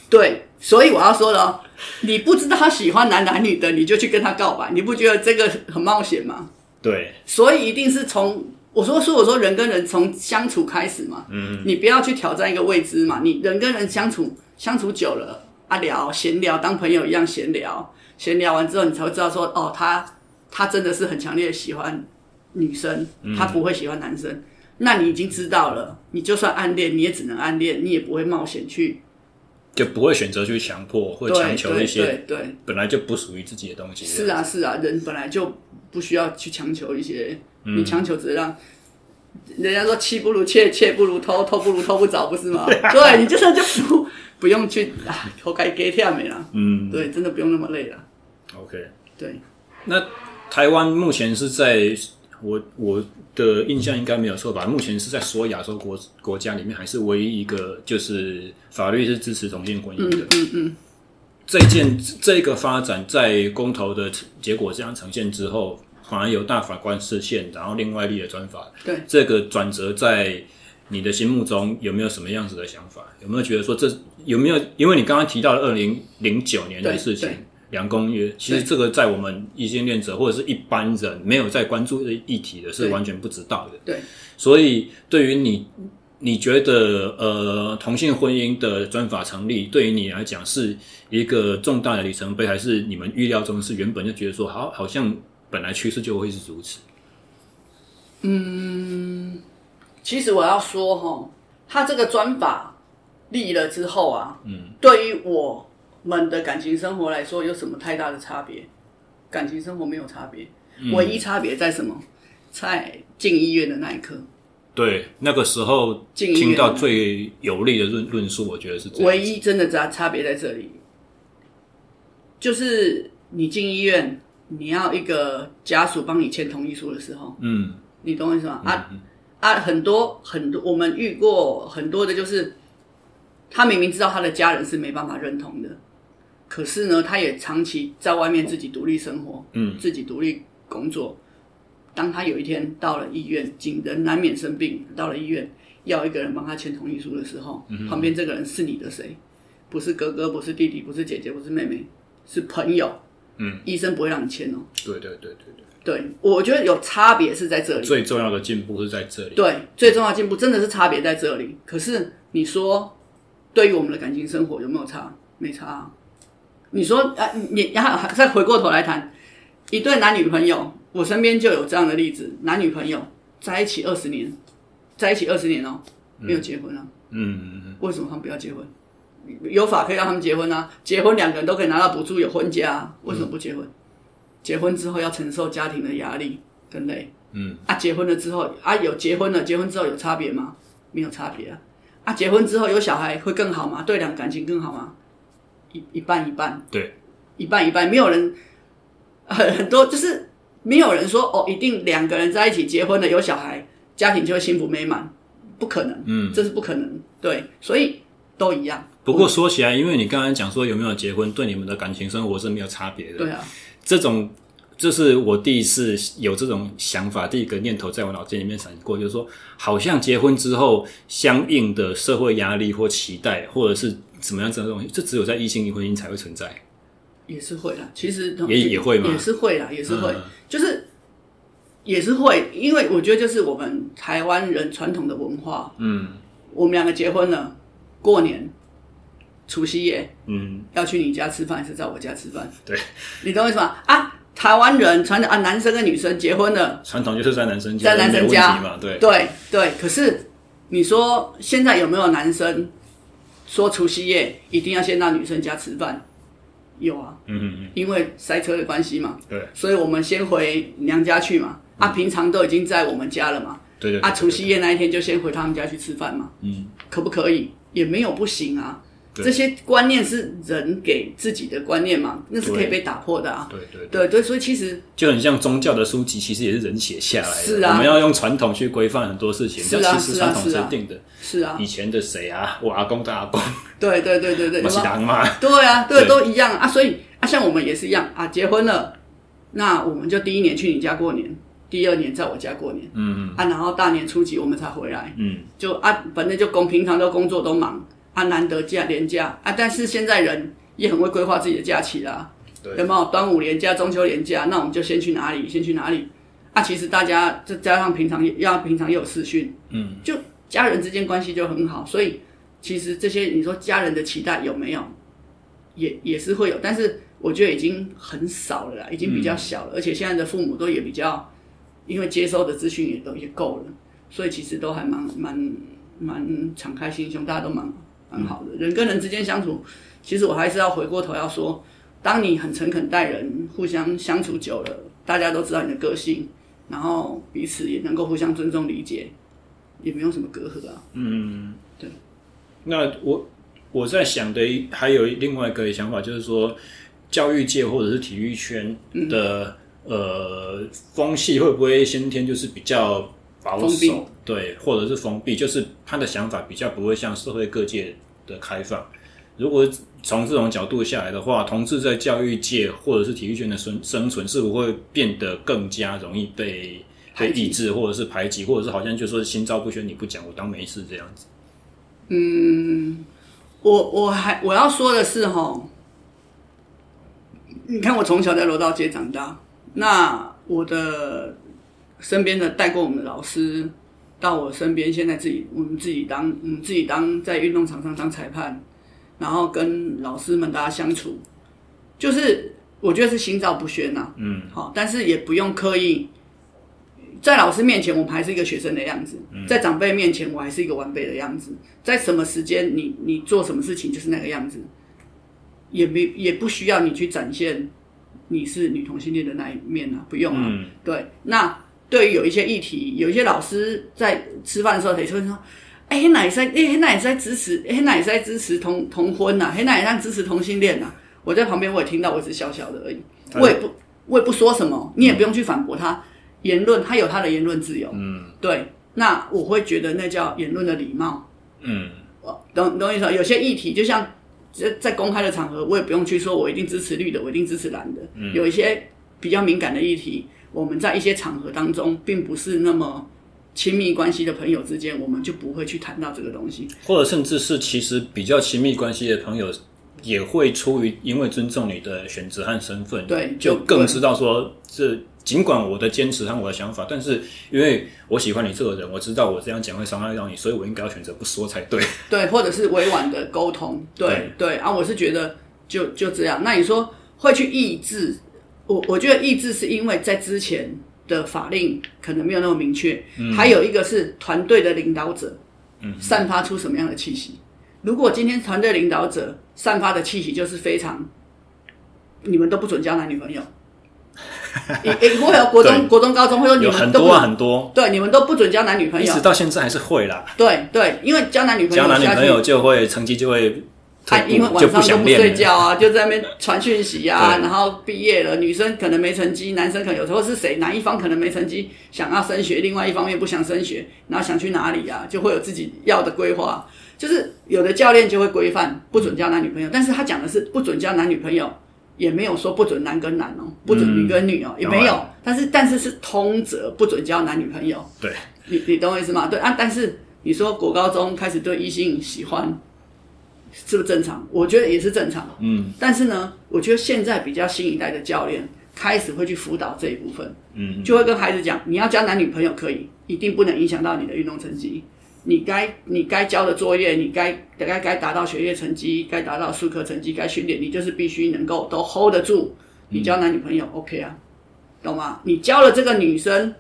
对，所以我要说了，你不知道他喜欢男男女的，你就去跟他告白，你不觉得这个很冒险吗？对，所以一定是从我说说我说人跟人从相处开始嘛，嗯，你不要去挑战一个未知嘛，你人跟人相处相处久了啊，聊闲聊，当朋友一样闲聊，闲聊完之后，你才会知道说，哦，他他真的是很强烈的喜欢女生，他不会喜欢男生，嗯，那你已经知道了，你就算暗恋，你也只能暗恋，你也不会冒险去。就不会选择去强迫或强求一些对对本来就不属于自己的东西。是啊是啊，人本来就不需要去强求一些，嗯、你强求只是让人家说妻不如妾，妾不如偷，偷不如偷不着，不是吗？对，你就算就不不用去啊，活该给跳没了。嗯，对，真的不用那么累了。OK，对。那台湾目前是在。我我的印象应该没有错吧？目前是在所有亚洲国国家里面，还是唯一一个就是法律是支持同性婚姻的。嗯嗯。嗯，这件这个发展在公投的结果这样呈现之后，反而由大法官释宪，然后另外立了专法。对。这个转折在你的心目中有没有什么样子的想法？有没有觉得说这有没有？因为你刚刚提到了二零零九年的事情。两公约，其实这个在我们异性恋者或者是一般人没有在关注的议题的，是完全不知道的。对，所以对于你，你觉得呃同性婚姻的专法成立，对于你来讲是一个重大的里程碑，还是你们预料中是原本就觉得说好，好像本来趋势就会是如此？嗯，其实我要说哈，他这个专法立了之后啊，嗯，对于我。们的感情生活来说有什么太大的差别？感情生活没有差别，嗯、唯一差别在什么？在进医院的那一刻。对，那个时候听到最有力的论论述，我觉得是。唯一真的差差别在这里，就是你进医院，你要一个家属帮你签同意书的时候，嗯，你懂我意思吗？嗯、啊啊，很多很多，我们遇过很多的，就是他明明知道他的家人是没办法认同的。可是呢，他也长期在外面自己独立生活，嗯，自己独立工作，当他有一天到了医院，紧人难免生病，到了医院要一个人帮他签同意书的时候，嗯、旁边这个人是你的谁？不是哥哥，不是弟弟，不是姐姐，不是妹妹，是朋友。嗯，医生不会让你签哦。对对对对对。对，我觉得有差别是在这里。最重要的进步是在这里。对，最重要的进步真的是差别在这里。可是你说，对于我们的感情生活有没有差？没差啊。你说啊，你然后再回过头来谈一对男女朋友，我身边就有这样的例子：男女朋友在一起二十年，在一起二十年哦，没有结婚啊。嗯嗯嗯。为什么他们不要结婚？有法可以让他们结婚啊，结婚两个人都可以拿到补助，有婚假啊，为什么不结婚？嗯结婚之后要承受家庭的压力跟累，嗯，啊，结婚了之后啊，有结婚了，结婚之后有差别吗？没有差别啊，啊，结婚之后有小孩会更好吗？对两个感情更好吗？一一半一半，对，一半一半，没有人很 很多，就是没有人说哦，一定两个人在一起结婚了有小孩，家庭就会幸福美满，不可能，嗯，这是不可能，对，所以都一样。不过说起来，因为你刚才讲说有没有结婚，对你们的感情生活是没有差别的，对啊。这种就是我第一次有这种想法，第一个念头在我脑子里面闪过，就是说，好像结婚之后相应的社会压力或期待，或者是怎么样这种东西，这只有在异性婚姻才会存在。也是会啦，其实也也会嘛，也是会啦，也是会，嗯、就是也是会，因为我觉得就是我们台湾人传统的文化，嗯，我们两个结婚了，过年。除夕夜，嗯，要去你家吃饭还是在我家吃饭？对，你懂我意思吗？啊，台湾人传统啊，男生跟女生结婚了，传统就是在男生家，在男生家嘛，对对对。可是你说现在有没有男生说除夕夜一定要先到女生家吃饭？有啊，嗯嗯嗯，因为塞车的关系嘛，对，所以我们先回娘家去嘛。啊，平常都已经在我们家了嘛，对对。啊，除夕夜那一天就先回他们家去吃饭嘛，嗯，可不可以？也没有不行啊。这些观念是人给自己的观念嘛？那是可以被打破的啊！对对对对，所以其实就很像宗教的书籍，其实也是人写下来的。是啊，我们要用传统去规范很多事情，是啊，其实传统设定的。是啊，以前的谁啊？我阿公的阿公。对对对对对，我是阿妈。对啊，对，都一样啊。所以啊，像我们也是一样啊，结婚了，那我们就第一年去你家过年，第二年在我家过年。嗯嗯。啊，然后大年初几我们才回来。嗯。就啊，反正就工平常都工作都忙。啊，难得假连假啊，但是现在人也很会规划自己的假期啦。对，有没有端午连假、中秋连假？那我们就先去哪里？先去哪里？啊，其实大家再加上平常要平常又有视讯，嗯，就家人之间关系就很好。所以其实这些你说家人的期待有没有？也也是会有，但是我觉得已经很少了啦，已经比较小了。嗯，而且现在的父母都也比较，因为接收的资讯也都也够了，所以其实都还蛮蛮蛮敞开心胸，大家都蛮。很好的人跟人之间相处，其实我还是要回过头要说，当你很诚恳待人，互相相处久了，大家都知道你的个性，然后彼此也能够互相尊重理解，也没有什么隔阂啊。嗯，对。那我我在想的还有另外一个想法，就是说教育界或者是体育圈的、嗯、呃风气会不会先天就是比较保守？对，或者是封闭，就是他的想法比较不会像社会各界的开放。如果从这种角度下来的话，同志在教育界或者是体育圈的生生存，是不会变得更加容易被被抑制，或者是排挤，或者是好像就说心照不宣，你不讲，我当没事这样子。嗯，我我还我要说的是哈，你看我从小在罗道街长大，那我的身边的带过我们的老师。到我身边，现在自己我们自己当，我们，自己当在运动场上当裁判，然后跟老师们大家相处，就是我觉得是心照不宣呐、啊，嗯，好，但是也不用刻意在老师面前，我们还是一个学生的样子；在长辈面前，我还是一个晚辈的样子。在什么时间，你你做什么事情就是那个样子，也没也不需要你去展现你是女同性恋的那一面啊，不用啊，嗯、对，那。对于有一些议题，有一些老师在吃饭的时候，他就会说：“哎、欸，哪也在，哎、欸，哪也在支持，哎、欸，哪也在支持同同婚呐、啊，哎，哪也在支持同性恋呐。”我在旁边，我也听到，我只是小小的而已，我也不，我也不说什么，你也不用去反驳他、嗯、言论，他有他的言论自由。嗯，对，那我会觉得那叫言论的礼貌。嗯，懂懂意思？有些议题，就像在在公开的场合，我也不用去说我一定支持绿的，我一定支持蓝的。嗯，有一些比较敏感的议题。我们在一些场合当中，并不是那么亲密关系的朋友之间，我们就不会去谈到这个东西，或者甚至是其实比较亲密关系的朋友，也会出于因为尊重你的选择和身份，对，就更知道说这。尽管我的坚持和我的想法，但是因为我喜欢你这个人，我知道我这样讲会伤害到你，所以我应该要选择不说才对。对，或者是委婉的沟通。对对，对啊，我是觉得就就这样。那你说会去抑制？我我觉得抑制是因为在之前的法令可能没有那么明确，嗯、还有一个是团队的领导者，嗯，散发出什么样的气息？如果今天团队领导者散发的气息就是非常，你们都不准交男女朋友。也也会有国中、国中、高中，会说你们都很多、啊、很多，对，你们都不准交男女朋友，一直到现在还是会啦。对对，因为交男女朋友，交男女朋友就会成绩就会，他因为晚上都不睡觉啊，就在那边传讯息啊，然后毕业了，女生可能没成绩，男生可能有时候是谁，哪一方可能没成绩，想要升学，另外一方面不想升学，然后想去哪里啊，就会有自己要的规划。就是有的教练就会规范不准交男女朋友，但是他讲的是不准交男女朋友。也没有说不准男跟男哦，不准女跟女哦，嗯、也没有。但是但是是通则，不准交男女朋友。对，你你懂我意思吗？对啊，但是你说国高中开始对异性喜欢，是不是正常？我觉得也是正常。嗯。但是呢，我觉得现在比较新一代的教练开始会去辅导这一部分。嗯。就会跟孩子讲，你要交男女朋友可以，一定不能影响到你的运动成绩。你该你该交的作业，你该该该达到学业成绩，该达到数科成绩，该训练，你就是必须能够都 hold 得住。你交男女朋友、嗯、OK 啊，懂吗？你交了这个女生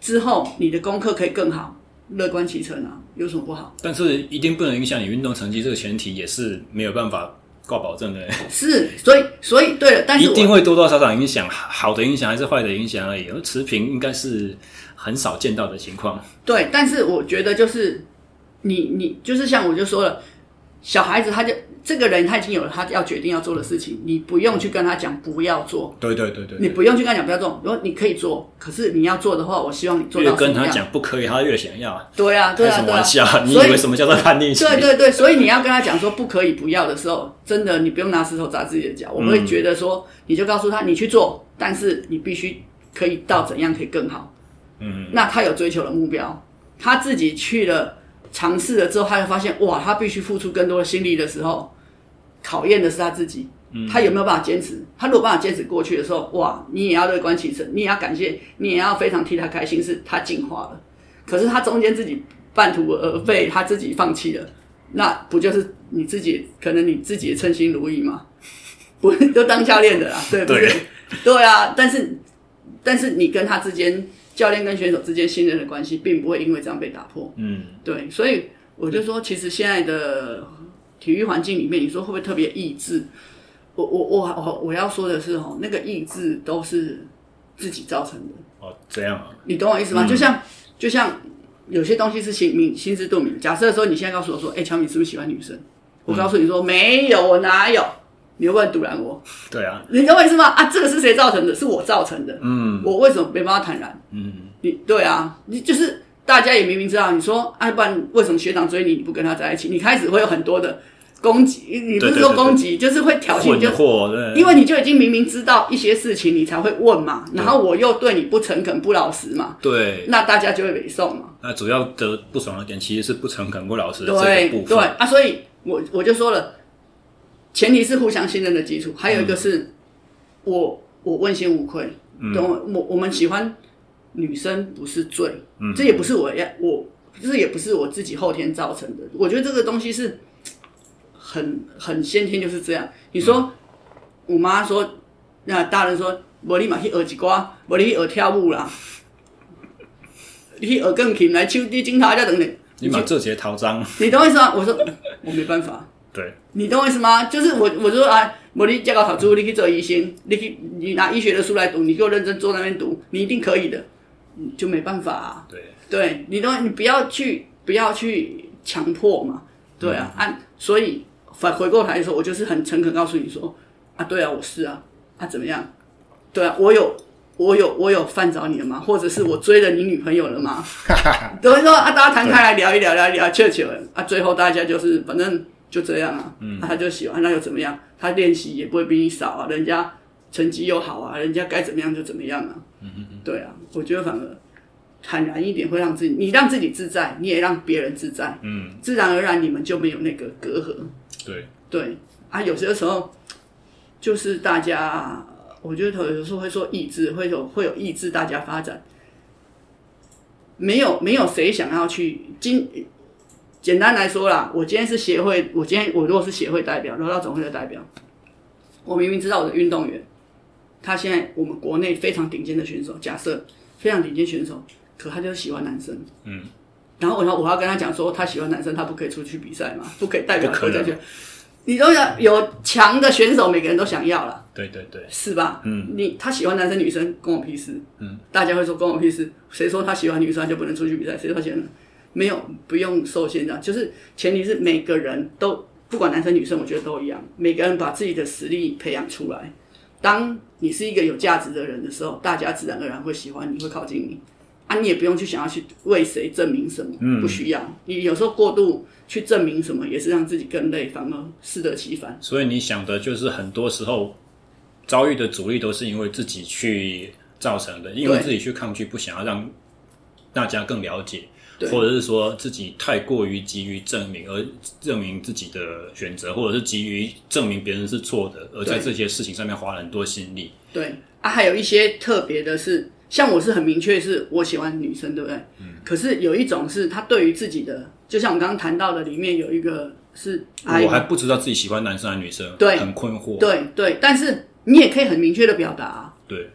之后，你的功课可以更好，乐观其成啊，有什么不好？但是一定不能影响你运动成绩，这个前提也是没有办法挂保证的。是，所以所以对了，但是一定会多多少少影响，好的影响还是坏的影响而已，而持平应该是。很少见到的情况。对，但是我觉得就是你你就是像我就说了，小孩子他就这个人他已经有了他要决定要做的事情，你不用去跟他讲不要做。对对对对，你不用去跟他讲不要做，如果你可以做，可是你要做的话，我希望你做到。越跟他讲不可以，他越想要。对啊，对啊，对啊。开什么玩笑？你以为什么叫做叛逆期？对对对，所以你要跟他讲说不可以不要的时候，真的你不用拿石头砸自己的脚。我们会觉得说，你就告诉他你去做，但是你必须可以到怎样可以更好。嗯，那他有追求的目标，他自己去了尝试了之后，他就发现哇，他必须付出更多的心力的时候，考验的是他自己，嗯，他有没有办法坚持？他如果办法坚持过去的时候，哇，你也要乐观其成，你也要感谢，你也要非常替他开心，是他进化了。可是他中间自己半途而废，他自己放弃了，那不就是你自己可能你自己也称心如意吗？不，都当教练的啦，对不对？对，对啊，但是但是你跟他之间。教练跟选手之间信任的关系，并不会因为这样被打破。嗯，对，所以我就说，其实现在的体育环境里面，你说会不会特别抑制？我我我我我要说的是，哦，那个抑制都是自己造成的。哦，这样啊？你懂我意思吗？嗯、就像就像有些东西是心明心知肚明。假设说你现在告诉我说，哎、欸，乔米是不是喜欢女生？我告诉你说、嗯、没有，我哪有？你会不会阻拦我？对啊，你懂我意思吗？啊，这个是谁造成的？是我造成的。嗯，我为什么没办法坦然？嗯，你对啊，你就是大家也明明知道，你说啊，不然为什么学长追你，你不跟他在一起？你开始会有很多的攻击，你不是说攻击，就是会挑衅，就因为你就已经明明知道一些事情，你才会问嘛。然后我又对你不诚恳、不老实嘛。对，那大家就会北送嘛。那主要的不爽的点其实是不诚恳、不老实的这个部分。对啊，所以我我就说了。前提是互相信任的基础，还有一个是，嗯、我我问心无愧，懂我、嗯、我我们喜欢女生不是罪，嗯、这也不是我要我，这也不是我自己后天造成的。我觉得这个东西是很很先天就是这样。你说，嗯、我妈说，那大人说，我立马去学一挂，我你去学跳舞啦，你去学钢琴来抽地金塔这等等，你把这些掏脏，你懂我意思吗？我说 我没办法。对，你懂我意思吗？就是我，我就说啊，我你加个好书，你去做医生，你去你拿医学的书来读，你给我认真坐那边读，你一定可以的，就没办法啊。对，对你懂，你不要去，不要去强迫嘛。对啊，嗯、啊，所以反回过头来说，我就是很诚恳告诉你说，啊，对啊，我是啊，啊，怎么样？对啊，我有，我有，我有犯着你了吗？或者是我追了你女朋友了吗？等于说啊，大家谈开来聊一聊，聊一聊，切切啊，最后大家就是反正。就这样啊，他就喜欢，那又怎么样？他练习也不会比你少啊，人家成绩又好啊，人家该怎么样就怎么样啊。嗯嗯嗯。对啊，我觉得反而坦然一点会让自己，你让自己自在，你也让别人自在。嗯。自然而然你们就没有那个隔阂。对。对啊，有些时候就是大家，我觉得有时候会说意志，会有会有意志，大家发展。没有没有谁想要去今，简单来说啦，我今天是协会，我今天我如果是协会代表，柔道总会的代表，我明明知道我的运动员，他现在我们国内非常顶尖的选手，假设非常顶尖选手，可他就是喜欢男生，嗯，然后我要我要跟他讲说，他喜欢男生，他不可以出去比赛嘛，不可以代表国家去。你都要有强的选手，每个人都想要了。对对对，是吧？嗯，你他喜欢男生女生，关我屁事。嗯，大家会说关我屁事。谁说他喜欢女生就不能出去比赛？谁说喜欢？没有，不用受限的。就是前提是每个人都不管男生女生，我觉得都一样。每个人把自己的实力培养出来。当你是一个有价值的人的时候，大家自然而然会喜欢你，会靠近你。啊，你也不用去想要去为谁证明什么，嗯，不需要。你有时候过度。去证明什么，也是让自己更累，反而适得其反。所以你想的就是，很多时候遭遇的阻力都是因为自己去造成的，因为自己去抗拒，不想要让大家更了解，或者是说自己太过于急于证明而证明自己的选择，或者是急于证明别人是错的，而在这些事情上面花了很多心力。对啊，还有一些特别的是，像我是很明确是我喜欢女生，对不对？嗯。可是有一种是他对于自己的。就像我们刚刚谈到的，里面有一个是，我还不知道自己喜欢男生还是女生，对，很困惑。对对，但是你也可以很明确的表达，对，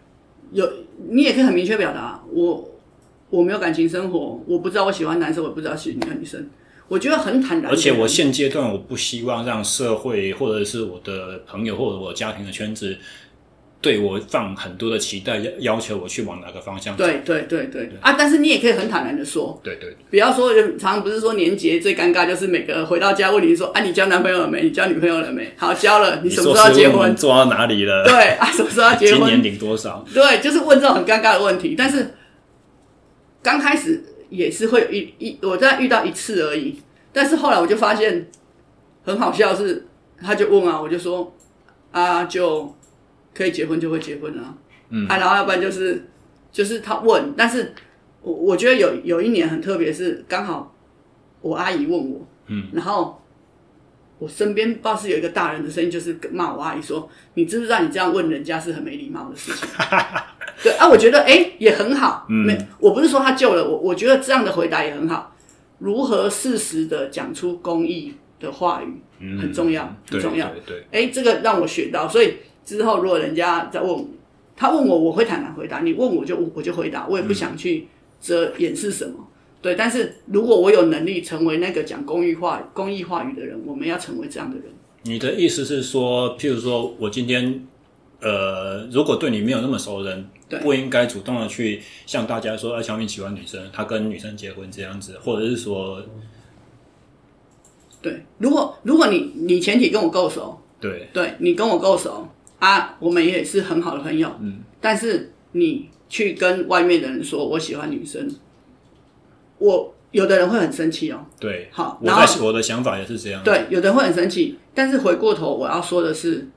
有你也可以很明确表达，我我没有感情生活，我不知道我喜欢男生，我不知道喜欢女生，我觉得很坦然。而且我现阶段我不希望让社会或者是我的朋友或者我家庭的圈子。对我放很多的期待，要要求我去往哪个方向走。对对对对，对啊！但是你也可以很坦然的说，对对，对，不要说，常常不是说年节最尴尬就是每个回到家问你说，啊，你交男朋友了没？你交女朋友了没？好，交了，你什么时候要结婚？做到哪里了？对啊，什么时候要结婚？今年领多少？对，就是问这种很尴尬的问题。但是刚开始也是会一一，我在遇到一次而已。但是后来我就发现很好笑是，是他就问啊，我就说啊，就。可以结婚就会结婚啊，嗯，啊，然后要不然就是就是他问，但是我我觉得有有一年很特别，是刚好我阿姨问我，嗯，然后我身边不知道是有一个大人的声音，就是骂我阿姨说：“你知不知道你这样问人家是很没礼貌的事情？” 对啊，我觉得哎也很好，嗯，没，我不是说他救了我，我觉得这样的回答也很好。如何适时的讲出公益的话语，嗯，很重要，很重要，对，哎，这个让我学到，所以。之后，如果人家再问他问我，我会坦然回答。你问我就我就回答，我也不想去遮掩饰什么。嗯、对，但是如果我有能力成为那个讲公益话、公益话语的人，我们要成为这样的人。你的意思是说，譬如说我今天，呃，如果对你没有那么熟的人，对不应该主动的去向大家说，哎，小敏喜欢女生，他跟女生结婚这样子，或者是说，对，如果如果你你前提跟我够熟，对，对你跟我够熟。啊，我们也是很好的朋友。嗯，但是你去跟外面的人说我喜欢女生，我有的人会很生气哦。对，好，然后我的想法也是这样。对，有的人会很生气，但是回过头我要说的是，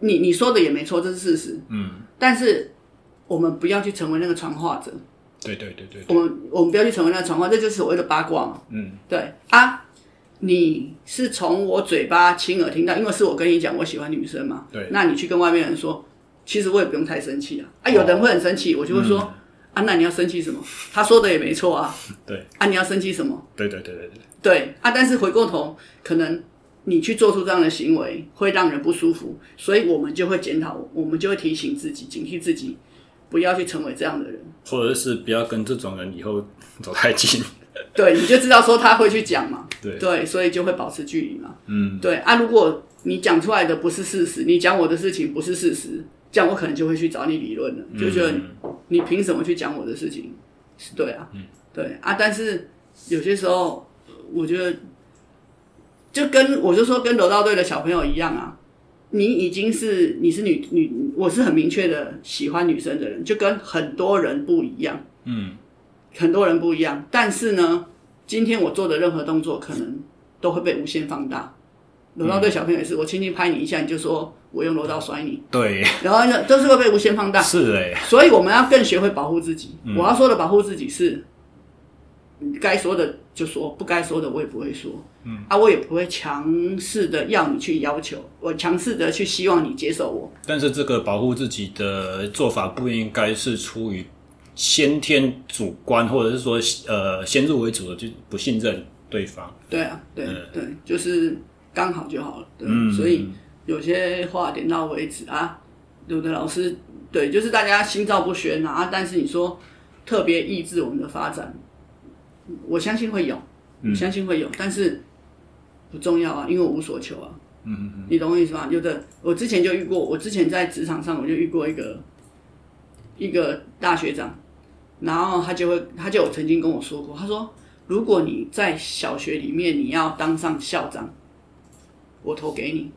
你你说的也没错，这是事实。嗯，但是我们不要去成为那个传话者。对对对对，我们我们不要去成为那个传话，这就是所谓的八卦嘛。嗯，对啊。你是从我嘴巴亲耳听到，因为是我跟你讲我喜欢女生嘛。对。那你去跟外面人说，其实我也不用太生气啊。啊，有的人会很生气，我就会说，嗯、啊，那你要生气什么？他说的也没错啊。对。啊，你要生气什么？对对对对对。对啊，但是回过头，可能你去做出这样的行为会让人不舒服，所以我们就会检讨，我们就会提醒自己，警惕自己，不要去成为这样的人，或者是不要跟这种人以后走太近。对，你就知道说他会去讲嘛，对，对，所以就会保持距离嘛。嗯，对啊，如果你讲出来的不是事实，你讲我的事情不是事实，这样我可能就会去找你理论了，就觉得你凭什么去讲我的事情？是对啊，嗯，对啊，但是有些时候我觉得，就跟我就说跟柔道队的小朋友一样啊，你已经是你是女女，我是很明确的喜欢女生的人，就跟很多人不一样，嗯。很多人不一样，但是呢，今天我做的任何动作可能都会被无限放大。柔道对小朋友也是，我轻轻拍你一下，你就说我用柔道摔你。对，然后呢，都是会被无限放大。是哎，所以我们要更学会保护自己。我要说的保护自己是，该说的就说，不该说的我也不会说。嗯啊，我也不会强势的要你去要求，我强势的去希望你接受我。但是这个保护自己的做法不应该是出于先天主观，或者是说呃先入为主的就不信任对方。对啊，对、嗯、对，就是刚好就好了。对，嗯、所以有些话点到为止啊。有的老师对，就是大家心照不宣啊，但是你说特别抑制我们的发展，我相信会有，我相信会有，嗯、但是。不重要啊，因为我无所求啊。嗯嗯嗯，你懂我意思吗？有的，我之前就遇过，我之前在职场上我就遇过一个一个大学长，然后他就会，他就有曾经跟我说过，他说，如果你在小学里面你要当上校长，我投给你。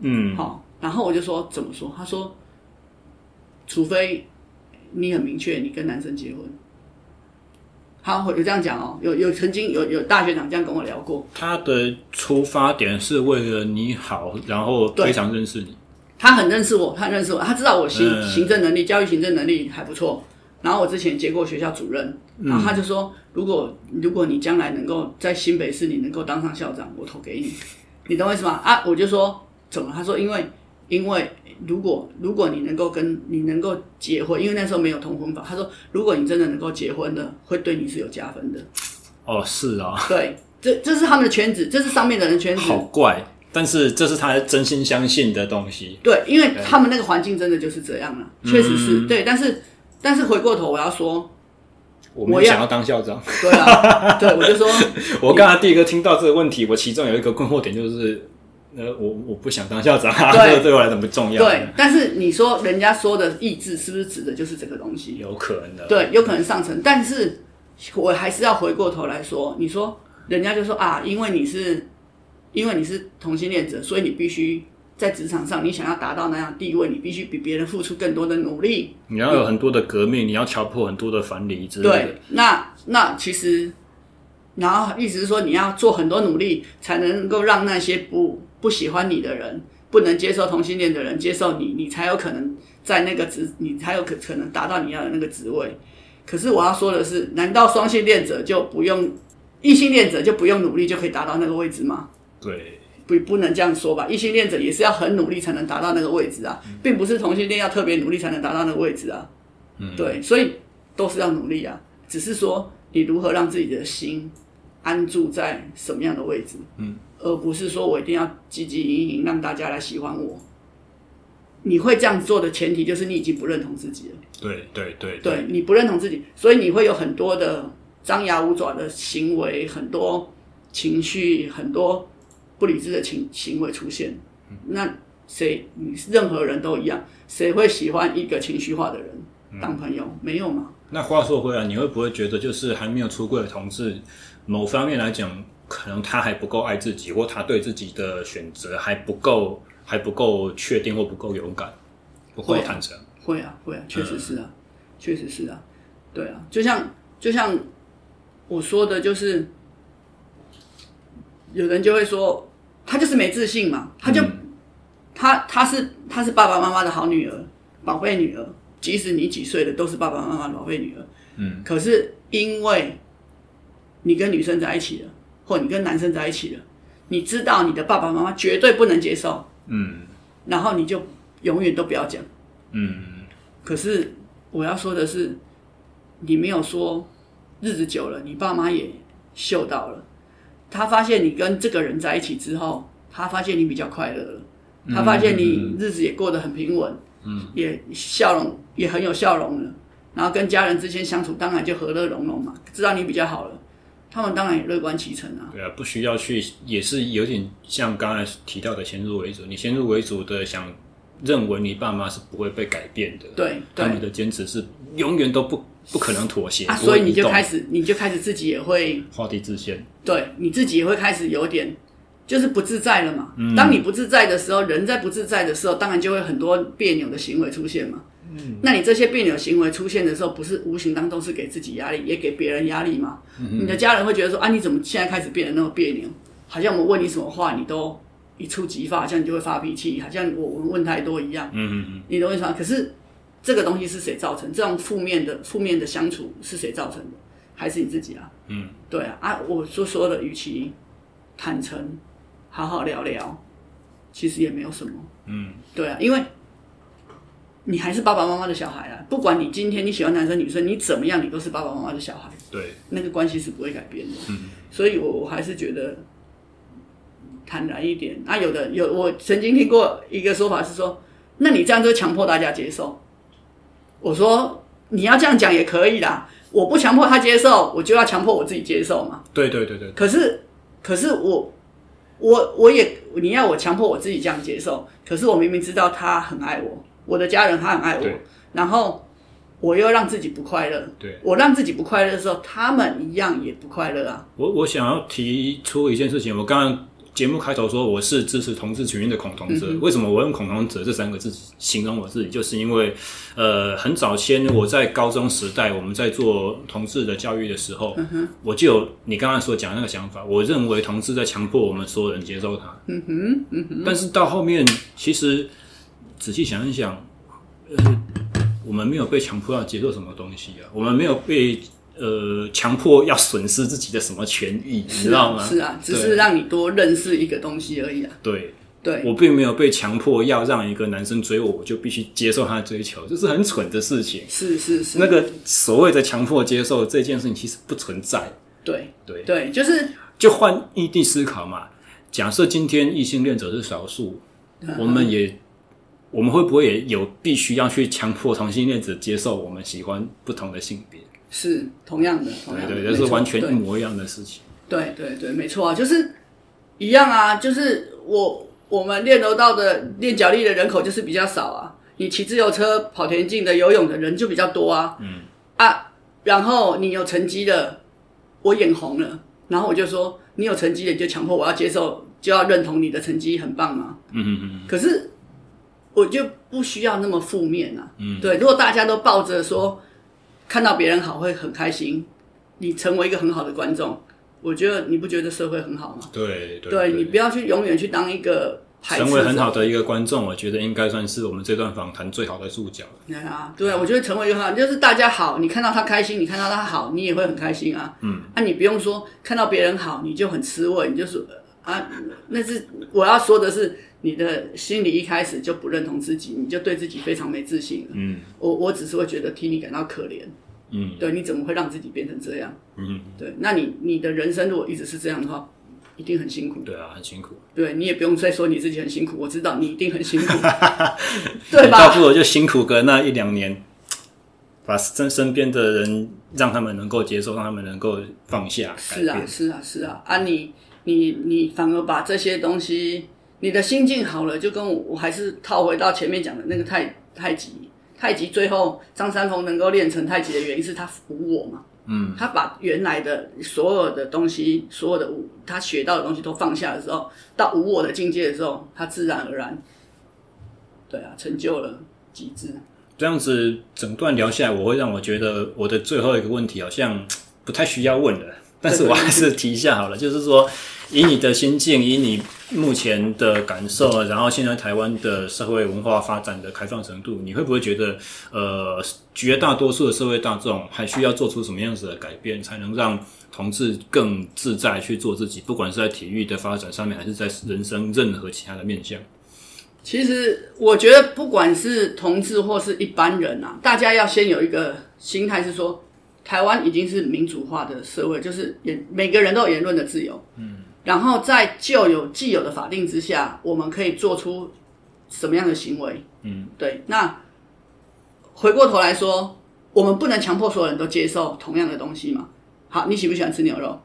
嗯，好，然后我就说怎么说？他说，除非你很明确，你跟男生结婚。好，有这样讲哦，有有曾经有有大学长这样跟我聊过。他的出发点是为了你好，然后非常认识你。他很认识我，他认识我，他知道我行、嗯、行政能力、教育行政能力还不错。然后我之前接过学校主任，然后他就说，如果如果你将来能够在新北市，你能够当上校长，我投给你。你懂我意思吗？啊，我就说怎么？他说因为因为。如果如果你能够跟你能够结婚，因为那时候没有同婚法，他说，如果你真的能够结婚的，会对你是有加分的。哦，是啊，对，这这是他们的圈子，这是上面的人圈子。好怪，但是这是他真心相信的东西。对，因为他们那个环境真的就是这样了，确实是、嗯、对。但是但是回过头我要说，我们想要当校长。对啊，对，我就说，我刚才第一个听到这个问题，我其中有一个困惑点就是。呃，我我不想当校长，这个对我来讲不重要。对，但是你说人家说的意志是不是指的就是这个东西？有可能的。对，有可能上层，但是我还是要回过头来说，你说人家就说啊，因为你是因为你是同性恋者，所以你必须在职场上，你想要达到那样地位，你必须比别人付出更多的努力。你要有很多的革命，嗯、你要敲破很多的藩篱之类的。对，那那其实，然后意思是说，你要做很多努力，才能够让那些不。不喜欢你的人，不能接受同性恋的人接受你，你才有可能在那个职，你才有可可能达到你要的那个职位。可是我要说的是，难道双性恋者就不用，异性恋者就不用努力就可以达到那个位置吗？对，不不能这样说吧。异性恋者也是要很努力才能达到那个位置啊，并不是同性恋要特别努力才能达到那个位置啊。嗯，对，所以都是要努力啊，只是说你如何让自己的心安住在什么样的位置。嗯。而不是说我一定要积极营营让大家来喜欢我。你会这样做的前提就是你已经不认同自己了。对对对，对，对你不认同自己，所以你会有很多的张牙舞爪的行为，很多情绪，很多不理智的情行为出现。那谁？你任何人都一样，谁会喜欢一个情绪化的人当朋友？没有吗？那话说回来，你会不会觉得，就是还没有出柜的同志，某方面来讲？可能他还不够爱自己，或他对自己的选择还不够，还不够确定，或不够勇敢，不够坦诚。会啊，会啊，确实是啊，确、嗯、实是啊，对啊，就像就像我说的，就是有人就会说，他就是没自信嘛，他就、嗯、他他是他是爸爸妈妈的好女儿，宝贝女儿，即使你几岁了，都是爸爸妈妈的宝贝女儿。嗯，可是因为你跟女生在一起了。或你跟男生在一起了，你知道你的爸爸妈妈绝对不能接受，嗯，然后你就永远都不要讲，嗯。可是我要说的是，你没有说，日子久了，你爸妈也嗅到了，他发现你跟这个人在一起之后，他发现你比较快乐了，他发现你日子也过得很平稳，嗯，也笑容也很有笑容了，然后跟家人之间相处当然就和乐融融嘛，知道你比较好了。他们当然也乐观其成啊。对啊，不需要去，也是有点像刚才提到的先入为主。你先入为主的想认为你爸妈是不会被改变的，对，他们的坚持是永远都不不可能妥协啊。所以你就开始，你就开始自己也会画地自限。对，你自己也会开始有点就是不自在了嘛。嗯。当你不自在的时候，人在不自在的时候，当然就会很多别扭的行为出现嘛。嗯，那你这些别扭行为出现的时候，不是无形当中是给自己压力，也给别人压力嘛？嗯、你的家人会觉得说啊，你怎么现在开始变得那么别扭？好像我们问你什么话，你都一触即发，好像你就会发脾气，好像我我们问太多一样。嗯嗯嗯。你懂我意思吗？可是这个东西是谁造成？这种负面的负面的相处是谁造成的？还是你自己啊？嗯，对啊。啊，我就说的，与其坦诚，好好聊聊，其实也没有什么。嗯，对啊，因为你还是爸爸妈妈的小孩啊。不管你今天你喜欢男生女生，你怎么样，你都是爸爸妈妈的小孩。对，那个关系是不会改变的。嗯，所以我我还是觉得坦然一点。啊，有的有，我曾经听过一个说法是说，那你这样就强迫大家接受。我说你要这样讲也可以啦，我不强迫他接受，我就要强迫我自己接受嘛。对对对对。可是可是我我我也你要我强迫我自己这样接受，可是我明明知道他很爱我，我的家人他很爱我，然后。我又让自己不快乐，对，我让自己不快乐的时候，他们一样也不快乐啊。我我想要提出一件事情，我刚刚节目开头说我是支持同志权益的恐同者，嗯，为什么我用恐同者这三个字形容我自己？就是因为，呃，很早先我在高中时代，我们在做同志的教育的时候，嗯、我就有你刚刚所讲那个想法，我认为同志在强迫我们所有人接受他。嗯哼，嗯哼。但是到后面，其实仔细想一想，呃。我们没有被强迫要接受什么东西啊，我们没有被呃强迫要损失自己的什么权益，你知道吗？是啊，只是让你多认识一个东西而已啊。对，对，我并没有被强迫要让一个男生追我，我就必须接受他的追求，这是很蠢的事情。是是是，那个所谓的强迫接受这件事情其实不存在。对对对，就是就换异地思考嘛。假设今天异性恋者是少数，嗯，我们也。我们会不会也有必须要去强迫同性恋者接受我们喜欢不同的性别？是同样的，同样的，对对，这是完全一模一样的事情。对对对，没错啊，就是一样啊，就是我我们练柔道的练脚力的人口就是比较少啊，你骑自由车、跑田径的、游泳的人就比较多啊。嗯啊，然后你有成绩的，我眼红了，然后我就说你有成绩的，你就强迫我要接受，就要认同你的成绩很棒啊。嗯嗯嗯。可是。我就不需要那么负面啊。嗯，对。如果大家都抱着说看到别人好会很开心，你成为一个很好的观众，我觉得你不觉得社会很好吗？对对，对，对，你不要去永远去当一个成为很好的一个观众，我觉得应该算是我们这段访谈最好的注脚。对啊，对，我觉得成为一个好，就是大家好，你看到他开心，你看到他好，你也会很开心啊。嗯，啊，你不用说看到别人好你就很吃味，你就说啊，那是我要说的是。你的心里一开始就不认同自己，你就对自己非常没自信了。嗯，我我只是会觉得替你感到可怜。嗯，对，你怎么会让自己变成这样？嗯，对，那你你的人生如果一直是这样的话，一定很辛苦。对啊，很辛苦。对，你也不用再说你自己很辛苦，我知道你一定很辛苦，对吧？倒不如就辛苦个那一两年，把身身边的人让他们能够接受，让他们能够放下。是啊，是啊，是啊，啊你，你你你反而把这些东西。你的心境好了，就跟我我还是套回到前面讲的那个太太极，太极最后张三丰能够练成太极的原因是他服我嘛，嗯，他把原来的所有的东西，所有的无他学到的东西都放下的时候，到无我的境界的时候，他自然而然，对啊，成就了极致。这样子整段聊下来，我会让我觉得我的最后一个问题好像不太需要问了，但是我还是提一下好了，就是说。以你的心境，以你目前的感受，然后现在台湾的社会文化发展的开放程度，你会不会觉得，呃，绝大多数的社会大众还需要做出什么样子的改变，才能让同志更自在去做自己？不管是在体育的发展上面，还是在人生任何其他的面向。其实，我觉得不管是同志或是一般人啊，大家要先有一个心态是说，台湾已经是民主化的社会，就是言每个人都有言论的自由。嗯。然后在旧有既有的法定之下，我们可以做出什么样的行为？嗯，对。那回过头来说，我们不能强迫所有人都接受同样的东西嘛？好，你喜不喜欢吃牛肉？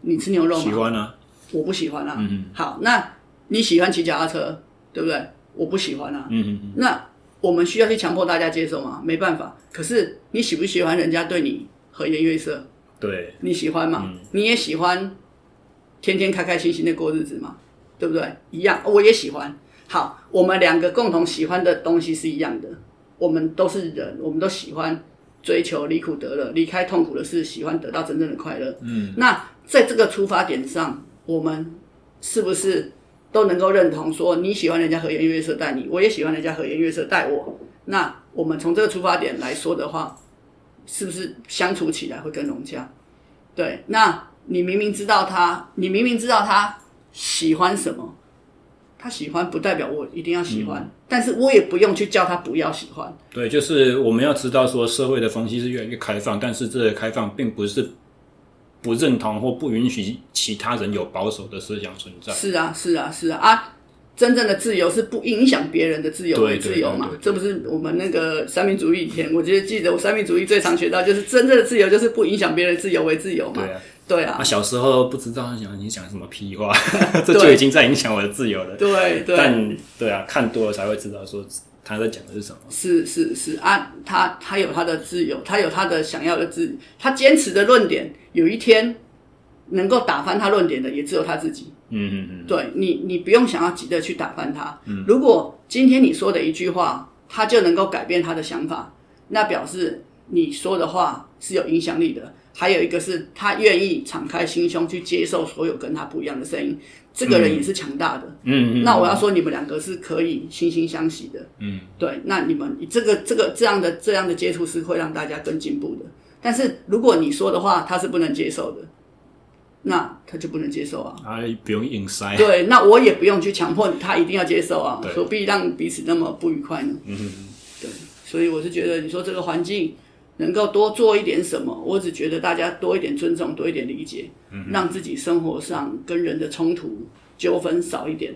你吃牛肉吗？喜欢啊。我不喜欢啊。嗯。好，那你喜欢骑脚踏车，对不对？我不喜欢啊。嗯嗯嗯。那我们需要去强迫大家接受吗？没办法。可是你喜不喜欢人家对你和颜悦色？对。你喜欢吗？嗯。你也喜欢。天天开开心心的过日子嘛，对不对？一样，我也喜欢。好，我们两个共同喜欢的东西是一样的。我们都是人，我们都喜欢追求离苦得乐，离开痛苦的事，喜欢得到真正的快乐。嗯，那在这个出发点上，我们是不是都能够认同说你喜欢人家和颜悦色待你，我也喜欢人家和颜悦色待我？那我们从这个出发点来说的话，是不是相处起来会更融洽？对，那你明明知道他，你明明知道他喜欢什么。他喜欢不代表我一定要喜欢，嗯，但是我也不用去叫他不要喜欢。对，就是我们要知道说，社会的风气是越来越开放，但是这个开放并不是不认同或不允许其他人有保守的思想存在。是啊，是啊，是啊啊！真正的自由是不影响别人的自由为自由嘛？这不是我们那个三民主义以前，我觉得记得我三民主义最常学到就是真正的自由就是不影响别人自由为自由嘛。对啊。对啊，他小时候不知道他讲你讲什么屁话，这就已经在影响我的自由了。对对，但对啊，看多了才会知道说他在讲的是什么。是是是啊，他他有他的自由，他有他的想要的自由，他坚持的论点，有一天能够打翻他论点的，也只有他自己。嗯嗯嗯，对你，你不用想要急着去打翻他。嗯，如果今天你说的一句话，他就能够改变他的想法，那表示你说的话是有影响力的。还有一个是他愿意敞开心胸去接受所有跟他不一样的声音，这个人也是强大的。嗯嗯。那我要说，你们两个是可以惺惺相惜的。嗯。对，那你们这个这个这样的这样的接触是会让大家更进步的。但是如果你说的话他是不能接受的，那他就不能接受啊。啊，不用硬塞。对，那我也不用去强迫他一定要接受啊，何必让彼此那么不愉快呢？嗯嗯。对，所以我是觉得，你说这个环境。能够多做一点什么？我只觉得大家多一点尊重，多一点理解，嗯、让自己生活上跟人的冲突纠纷少一点。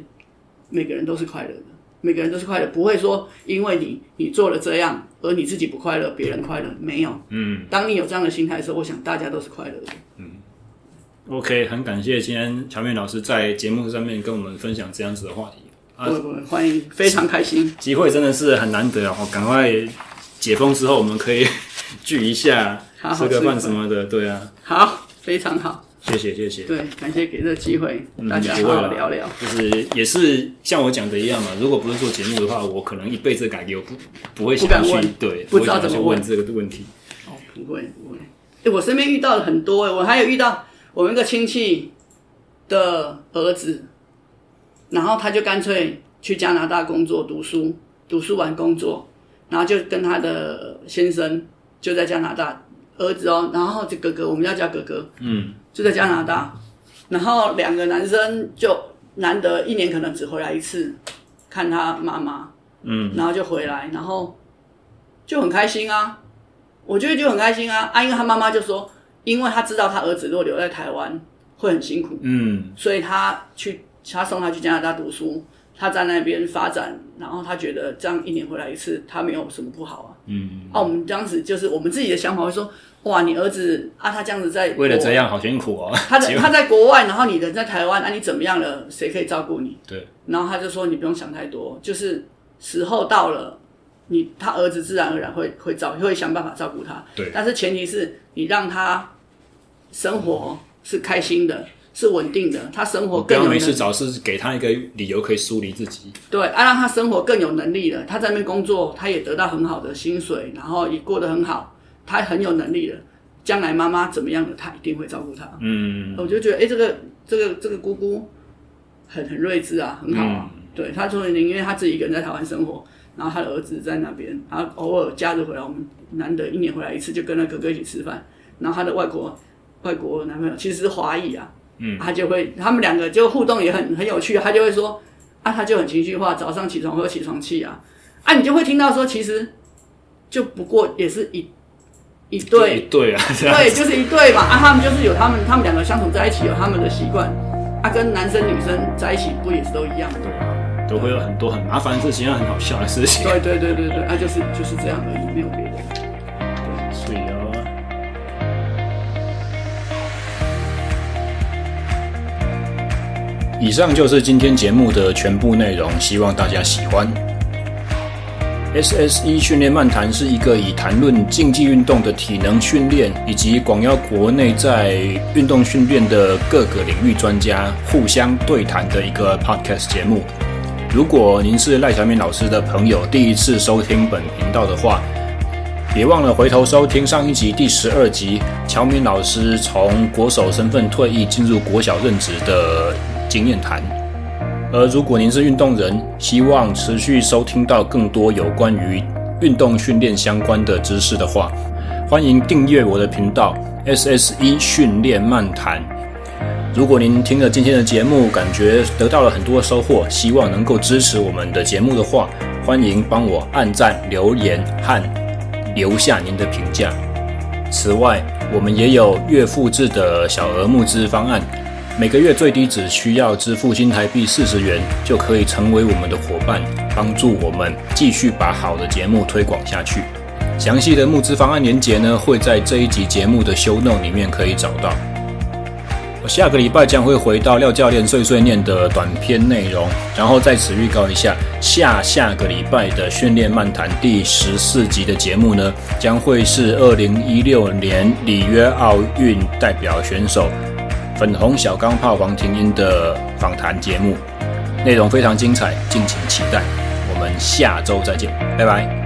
每个人都是快乐的，每个人都是快乐，不会说因为你你做了这样，而你自己不快乐，别人快乐没有。嗯，当你有这样的心态的时候，我想大家都是快乐的。嗯，OK，很感谢今天乔面老师在节目上面跟我们分享这样子的话题。啊，不不，欢迎，非常开心，机会真的是很难得哦，赶快解封之后，我们可以。聚一下，吃个饭什么的，对啊，好，非常好，谢谢谢谢，对，感谢给这个机会，大家好好聊聊，就是也是像我讲的一样嘛，如果不是做节目的话，我可能一辈子改革不不会想去，对，不知道怎么问。这个问题，哦，不会不会，哎，我身边遇到了很多，哎，我还有遇到我们一个亲戚的儿子，然后他就干脆去加拿大工作读书，读书完工作，然后就跟他的先生。就在加拿大，儿子哦，然后这哥哥，我们要叫哥哥，嗯，就在加拿大，然后两个男生就难得一年可能只回来一次看他妈妈，嗯，然后就回来，然后就很开心啊，我觉得就很开心啊，啊，因为他妈妈就说，因为他知道他儿子如果留在台湾会很辛苦，嗯，所以他去他送他去加拿大读书。他在那边发展，然后他觉得这样一年回来一次，他没有什么不好啊。嗯，啊，我们当时就是我们自己的想法会说，哇，你儿子啊，他这样子在为了这样好辛苦哦。他在他在国外，然后你人在台湾，啊，你怎么样了？谁可以照顾你？对。然后他就说，你不用想太多，就是时候到了，你他儿子自然而然会会照会想办法照顾他。对。但是前提是你让他生活是开心的。是稳定的，他生活更有。没事找事给他一个理由可以梳理自己。对，啊，让他生活更有能力了。他在那边工作，他也得到很好的薪水，然后也过得很好，他很有能力了。将来妈妈怎么样了，他一定会照顾他。嗯，我就觉得，哎、欸，这个这个这个姑姑很很睿智啊，很好啊。嗯、对，他说宁愿他自己一个人在台湾生活，然后他的儿子在那边，然后偶尔假日回来，我们难得一年回来一次，就跟他哥哥一起吃饭。然后他的外国外国男朋友其实是华裔啊。嗯，他就会，他们两个就互动也很很有趣。他就会说，啊，他就很情绪化，早上起床会有起床气啊，啊，你就会听到说，其实就不过也是一一对一对啊，对，就是一对嘛。啊，他们就是有他们，他们两个相处在一起有他们的习惯，啊，跟男生女生在一起不也是都一样的？对啊，都会有很多很麻烦的事情，很好笑的事情。对对对对对，啊，就是就是这样而已，没有别的。以上就是今天节目的全部内容，希望大家喜欢。SSE 训练漫谈是一个以谈论竞技运动的体能训练，以及广邀国内在运动训练的各个领域专家互相对谈的一个 podcast 节目。如果您是赖小敏老师的朋友，第一次收听本频道的话，别忘了回头收听上一集第十二集，乔敏老师从国手身份退役进入国小任职的。经验谈。而如果您是运动人，希望持续收听到更多有关于运动训练相关的知识的话，欢迎订阅我的频道 SSE 训练漫谈。如果您听了今天的节目，感觉得到了很多收获，希望能够支持我们的节目的话，欢迎帮我按赞、留言和留下您的评价。此外，我们也有月付制的小额募资方案，每个月最低只需要支付新台币四十元，就可以成为我们的伙伴，帮助我们继续把好的节目推广下去。详细的募资方案链接呢，会在这一集节目的 show note 里面可以找到。我下个礼拜将会回到廖教练碎碎念的短篇内容，然后在此预告一下，下下个礼拜的训练漫谈第十四集的节目呢，将会是二零一六年里约奥运代表选手粉红小钢炮黄庭英的访谈节目，内容非常精彩，敬请期待。我们下周再见，拜拜。